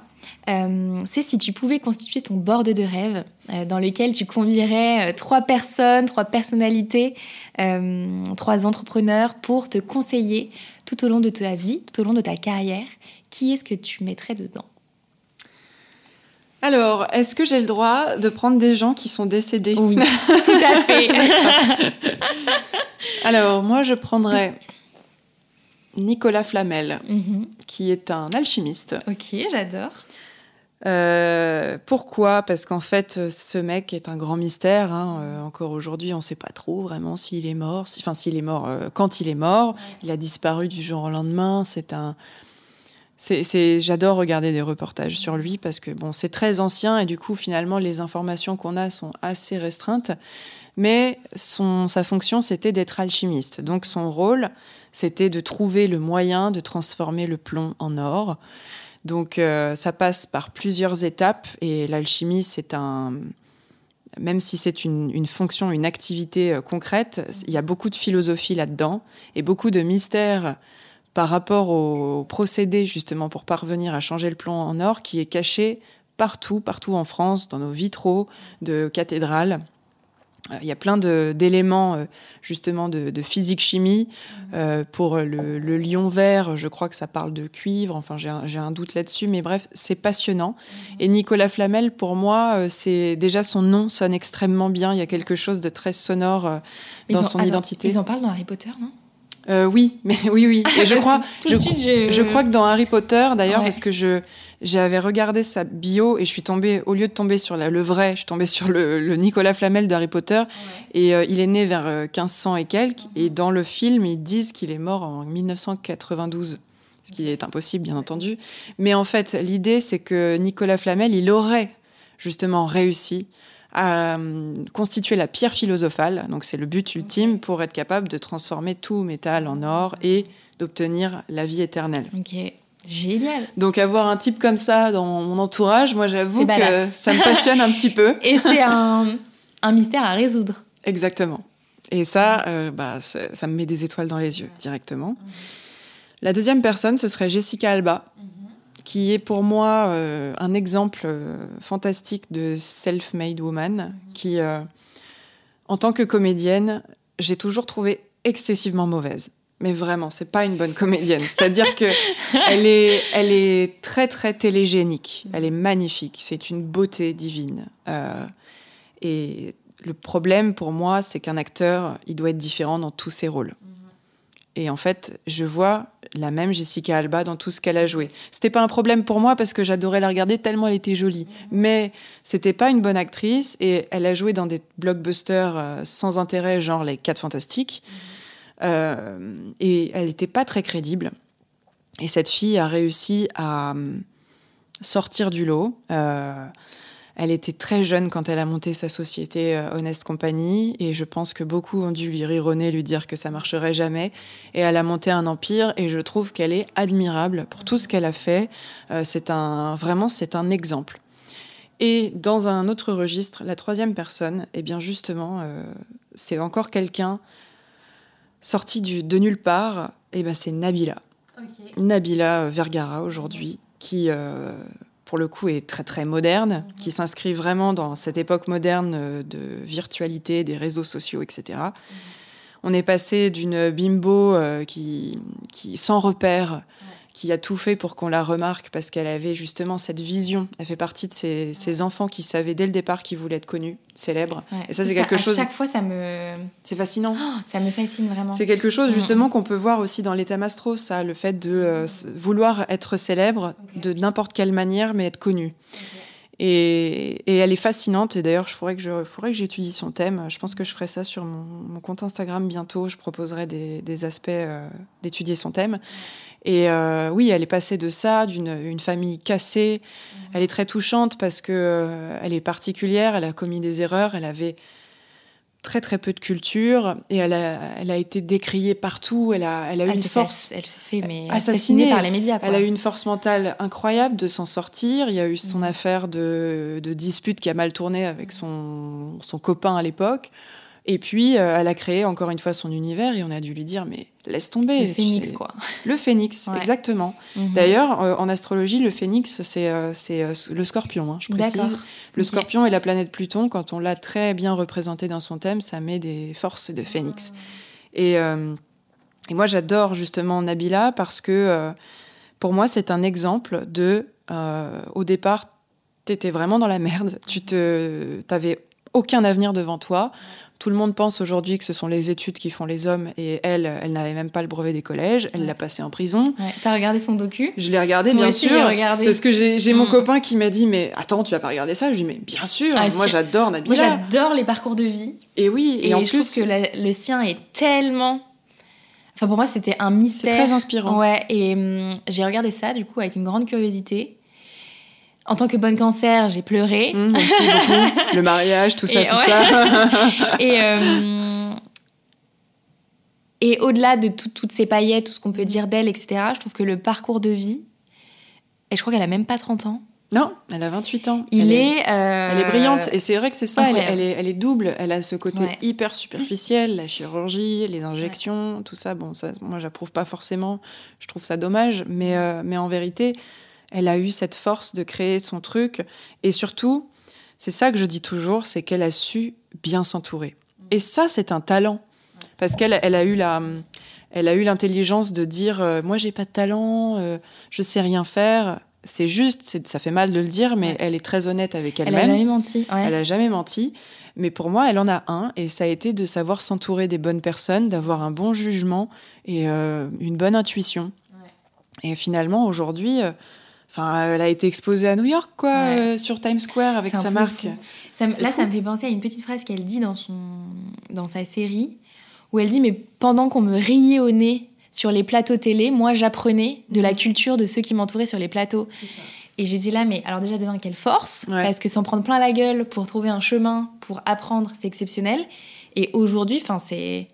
euh, c'est si tu pouvais constituer ton board de rêve euh, dans lequel tu convierais euh, trois personnes, trois personnalités, euh, trois entrepreneurs pour te conseiller tout au long de ta vie, tout au long de ta carrière. Qui est-ce que tu mettrais dedans? Alors, est-ce que j'ai le droit de prendre des gens qui sont décédés Oui, tout à fait. Alors, moi, je prendrais Nicolas Flamel, Mhm. qui est un alchimiste. Ok, j'adore. Euh, pourquoi? Parce qu'en fait, ce mec est un grand mystère. hein. Euh, encore aujourd'hui, on ne sait pas trop vraiment s'il est mort. Enfin, s'il est mort, euh, quand il est mort. Il a disparu du jour au lendemain. C'est un. C'est- J'adore regarder des reportages sur lui parce que bon, c'est très ancien et du coup, finalement, les informations qu'on a sont assez restreintes. Mais son, sa fonction, c'était d'être alchimiste. Donc, son rôle, c'était de trouver le moyen de transformer le plomb en or. Donc euh, ça passe par plusieurs étapes et l'alchimie, c'est un... Même si c'est une, une fonction, une activité euh, concrète, il y a beaucoup de philosophie là-dedans et beaucoup de mystères par rapport au procédé justement pour parvenir à changer le plomb en or qui est caché partout, partout en France, dans nos vitraux de cathédrales. Euh, Il y a plein d'éléments euh, justement de, de physique-chimie. Euh, pour le, le lion vert, je crois que ça parle de cuivre. Enfin, j'ai un, doute là-dessus, mais bref, c'est passionnant. Et Nicolas Flamel, pour moi, c'est déjà son nom sonne extrêmement bien. Il y a quelque chose de très sonore Ils dans en- son attends, identité. Ils en parlent dans Harry Potter, non? Euh, oui, mais oui, oui. Et je crois, je, de suite, je... je crois que dans Harry Potter, d'ailleurs, Ouais. parce que je j'avais regardé sa bio et je suis tombée, au lieu de tomber sur la- le vrai, je suis tombée sur le, le Nicolas Flamel d'Harry Potter. Et euh, il est né vers euh, 1500 et quelques. Et dans le film, ils disent qu'il est mort en 1992. Ce qui est impossible, bien entendu. Mais en fait, l'idée, c'est que Nicolas Flamel, il aurait justement réussi à euh, constituer la pierre philosophale. Donc, c'est le but ultime pour être capable de transformer tout métal en or et d'obtenir la vie éternelle. Ok, génial. Donc, avoir un type comme ça dans mon entourage, moi, j'avoue que ça me passionne un petit peu. Et c'est un, un mystère à résoudre. Exactement. Et ça, euh, bah, ça, ça me met des étoiles dans les yeux directement. La deuxième personne, ce serait Jessica Alba, qui est pour moi euh, un exemple euh, fantastique de self-made woman, qui, euh, en tant que comédienne, j'ai toujours trouvé excessivement mauvaise. Mais vraiment, c'est pas une bonne comédienne. C'est-à-dire que elle est, elle est très très télégénique. Elle est magnifique. C'est une beauté divine. Et le problème pour moi, c'est qu'un acteur, il doit être différent dans tous ses rôles. Et en fait, je vois la même Jessica Alba dans tout ce qu'elle a joué. C'était pas un problème pour moi parce que j'adorais la regarder tellement elle était jolie. Mais c'était pas une bonne actrice et elle a joué dans des blockbusters euh, sans intérêt, genre les 4 Fantastiques. Euh, et elle n'était pas très crédible. Et cette fille a réussi à hum, sortir du lot. Euh, Elle était très jeune quand elle a monté sa société euh, Honest Company et je pense que beaucoup ont dû lui rironner, lui dire que ça marcherait jamais. Et elle a monté un empire et je trouve qu'elle est admirable pour tout ce qu'elle a fait. Euh, c'est un vraiment c'est un exemple. Et dans un autre registre, la troisième personne, eh bien justement, euh, c'est encore quelqu'un sorti du, de nulle part. Et eh ben c'est Nabila. Nabila Vergara aujourd'hui, qui pour le coup est très très moderne, qui s'inscrit vraiment dans cette époque moderne euh, de virtualité, des réseaux sociaux, etc. On est passé d'une bimbo euh, qui, qui sans repère, qui a tout fait pour qu'on la remarque parce qu'elle avait justement cette vision. Elle fait partie de ces, enfants qui savaient dès le départ qu'ils voulaient être connus, célèbres. et ça, c'est quelque chose. À chaque fois, ça me. C'est fascinant. Oh, ça me fascine vraiment. C'est quelque chose mm. justement qu'on peut voir aussi dans l'état mastro, ça, le fait de euh, vouloir être célèbre de n'importe quelle manière, mais être connu. Et, elle est fascinante. Et d'ailleurs, je faudrait que je faudrait que j'étudie son thème. Je pense que je ferai ça sur mon, compte Instagram bientôt. Je proposerai des, aspects euh, d'étudier son thème. Et euh, oui, elle est passée de ça, d'une famille cassée. Mhm. Elle est très touchante parce que euh, elle est particulière. Elle a commis des erreurs. Elle avait très très peu de culture et elle a, elle a été décriée partout. Elle a, elle a eu une force. elle se fait mais assassinée par les médias. Elle a eu une force mentale incroyable de s'en sortir. Il y a eu son mhm. affaire de, de, dispute qui a mal tourné avec son, son copain à l'époque. Et puis, euh, elle a créé encore une fois son univers et on a dû lui dire, mais laisse tomber. Le phénix, quoi. Le phénix, exactement. Mhm. D'ailleurs, euh, en astrologie, le phénix, c'est euh, le scorpion, hein, je précise. Le scorpion et la planète Pluton, quand on l'a très bien représenté dans son thème, ça met des forces de phénix. Ah. Et, et, moi, j'adore justement Nabila parce que pour moi, c'est un exemple de, au départ, tu étais vraiment dans la merde. Tu te, avais aucun avenir devant toi. Tout le monde pense aujourd'hui que ce sont les études qui font les hommes et elle, elle n'avait même pas le brevet des collèges. Elle l'a passé en prison. Ouais. T'as regardé son docu? Je l'ai regardé, bien sûr. Regardé. Parce que j'ai mon mm. copain qui m'a dit Mais attends, tu vas pas regarder ça? Je lui dis Mais bien sûr, ah, moi j'adore Nabila. Moi j'adore les parcours de vie. Et oui, et, en je plus. trouve que le sien est tellement. Enfin, pour moi, c'était un mystère. C'est très inspirant. Ouais, et hum, j'ai regardé ça, du coup, avec une grande curiosité. En tant que bonne cancer, j'ai pleuré. Mmh, beaucoup. Le mariage, tout ça, tout ça. et, euh, et au-delà de toutes ces paillettes, tout ce qu'on peut dire d'elle, etc., je trouve que le parcours de vie, et je crois qu'elle a même pas 30 ans. Non, elle a 28 ans. Il elle est, euh, elle est brillante. Et c'est vrai que c'est ça, elle, est, elle, est, double. Elle a ce côté hyper superficiel, la chirurgie, les injections, tout ça. Bon, ça, moi, j'approuve pas forcément. Je trouve ça dommage. Mais, euh, mais en vérité, elle a eu cette force de créer son truc. Et surtout, c'est ça que je dis toujours, c'est qu'elle a su bien s'entourer. Et ça, c'est un talent. Parce qu'elle elle a eu la... Elle a eu l'intelligence de dire euh, moi j'ai pas de talent, euh, je sais rien faire. C'est juste, ça fait mal de le dire, mais elle est très honnête avec elle-même. Elle a jamais menti. Elle a jamais menti. Mais pour moi, elle en a un, et ça a été de savoir s'entourer des bonnes personnes, d'avoir un bon jugement et euh, une bonne intuition. Et finalement, aujourd'hui, Enfin, elle a été exposée à New York, quoi, euh, sur Times Square avec sa marque. là, ça me fait penser à une petite phrase qu'elle dit dans, son, dans sa série, où elle dit Mais pendant qu'on me riait au nez sur les plateaux télé, moi, j'apprenais de la culture de ceux qui m'entouraient sur les plateaux. Et j'ai dit là, mais alors déjà, devant quelle force Parce que s'en prendre plein la gueule pour trouver un chemin, pour apprendre, c'est exceptionnel. Et aujourd'hui, enfin, c'est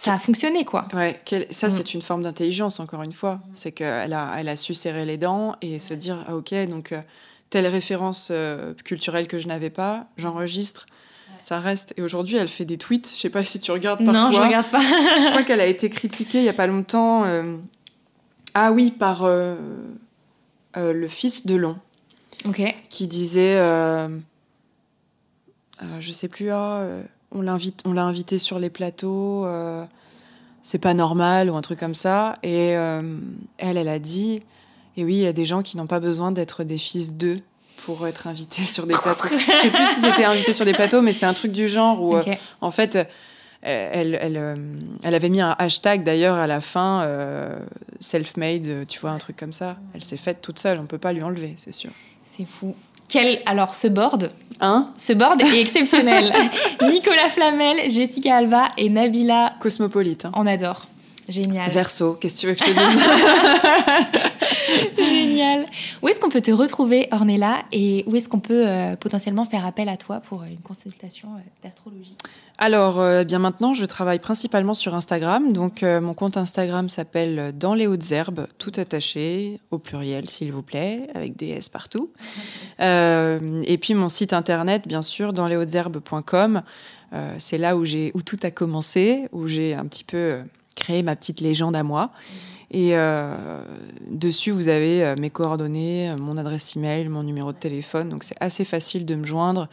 ça a fonctionné, quoi. Ouais, ça, mm. c'est une forme d'intelligence, encore une fois. C'est qu'elle a, elle a su serrer les dents et se dire, ah, ok, donc euh, telle référence euh, culturelle que je n'avais pas, j'enregistre. Ça reste. Et aujourd'hui, elle fait des tweets. Je sais pas si tu regardes parfois. Non, je regarde pas. je crois qu'elle a été critiquée il y a pas longtemps. Euh, ah oui, par le fils de Long. Ok. Qui disait, je sais plus, ah, on l'invite, on l'a invité sur les plateaux, euh, c'est pas normal ou un truc comme ça. Et euh, elle, elle a dit, et oui, il y a des gens qui n'ont pas besoin d'être des fils d'eux pour être invités sur des plateaux. Je sais plus si c'était invité sur des plateaux, mais c'est un truc du genre où, euh, en fait, elle, elle, elle, avait mis un hashtag d'ailleurs à la fin, self-made, tu vois, un truc comme ça. Elle s'est faite toute seule, on peut pas lui enlever, c'est sûr. C'est fou. Quel, alors, ce board, Hein Ce board est exceptionnel. Nicolas Flamel, Jessica Alba et Nabila. Cosmopolite. Hein. On adore. Génial. Verso, qu'est-ce que tu veux que je te dise Génial. Où est-ce qu'on peut te retrouver, Ornella, et où est-ce qu'on peut euh, potentiellement faire appel à toi pour une consultation d'astrologie? Alors, eh bien maintenant, je travaille principalement sur Instagram. Donc, mon compte Instagram s'appelle Dans les hautes herbes, tout attaché, au pluriel, s'il vous plaît, avec des S partout. et puis, mon site internet, bien sûr, dans leshautesherbes.com. Euh, c'est là où, où tout a commencé, où j'ai un petit peu euh, créé ma petite légende à moi. Et euh, dessus, vous avez mes coordonnées, mon adresse email, mon numéro de téléphone. Donc c'est assez facile de me joindre.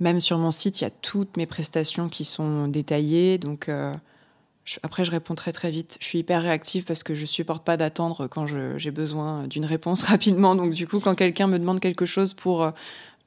Même sur mon site, il y a toutes mes prestations qui sont détaillées. Donc après, je réponds très très vite. Je suis hyper réactive parce que je supporte pas d'attendre quand j'ai besoin d'une réponse rapidement. Donc du coup, quand quelqu'un me demande quelque chose pour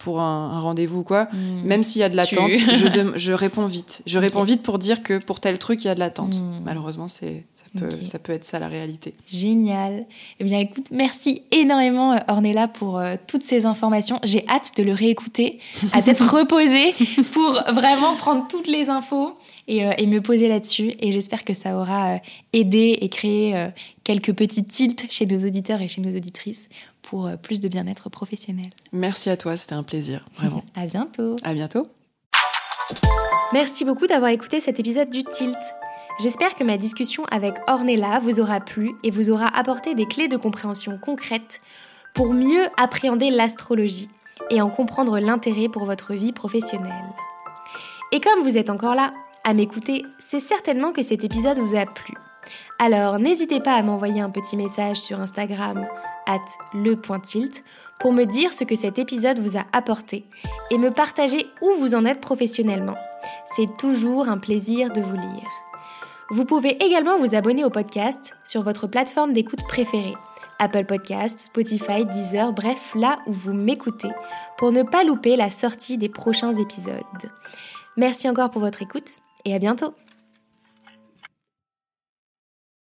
pour un, rendez-vous quoi, hmm. même s'il y a de l'attente, je, je, réponds vite. Je réponds vite pour dire que pour tel truc, il y a de l'attente. Hmm. Malheureusement, c'est ça peut, ça peut, être ça la réalité. Génial. Eh bien, écoute, merci énormément, euh, Ornella, pour euh, toutes ces informations. J'ai hâte de le réécouter, à tête reposée, pour vraiment prendre toutes les infos et, euh, et me poser là-dessus. Et j'espère que ça aura aidé et créé quelques petits tilts chez nos auditeurs et chez nos auditrices pour euh, plus de bien-être professionnel. Merci à toi, c'était un plaisir, vraiment. à bientôt. À bientôt. Merci beaucoup d'avoir écouté cet épisode du Tilt. J'espère que ma discussion avec Ornella vous aura plu et vous aura apporté des clés de compréhension concrètes pour mieux appréhender l'astrologie et en comprendre l'intérêt pour votre vie professionnelle. Et comme vous êtes encore là à m'écouter, c'est certainement que cet épisode vous a plu. Alors n'hésitez pas à m'envoyer un petit message sur Instagram at pour me dire ce que cet épisode vous a apporté et me partager où vous en êtes professionnellement. C'est toujours un plaisir de vous lire. Vous pouvez également vous abonner au podcast sur votre plateforme d'écoute préférée. Apple Podcast, Spotify, Deezer, bref, là où vous m'écoutez, pour ne pas louper la sortie des prochains épisodes. Merci encore pour votre écoute et à bientôt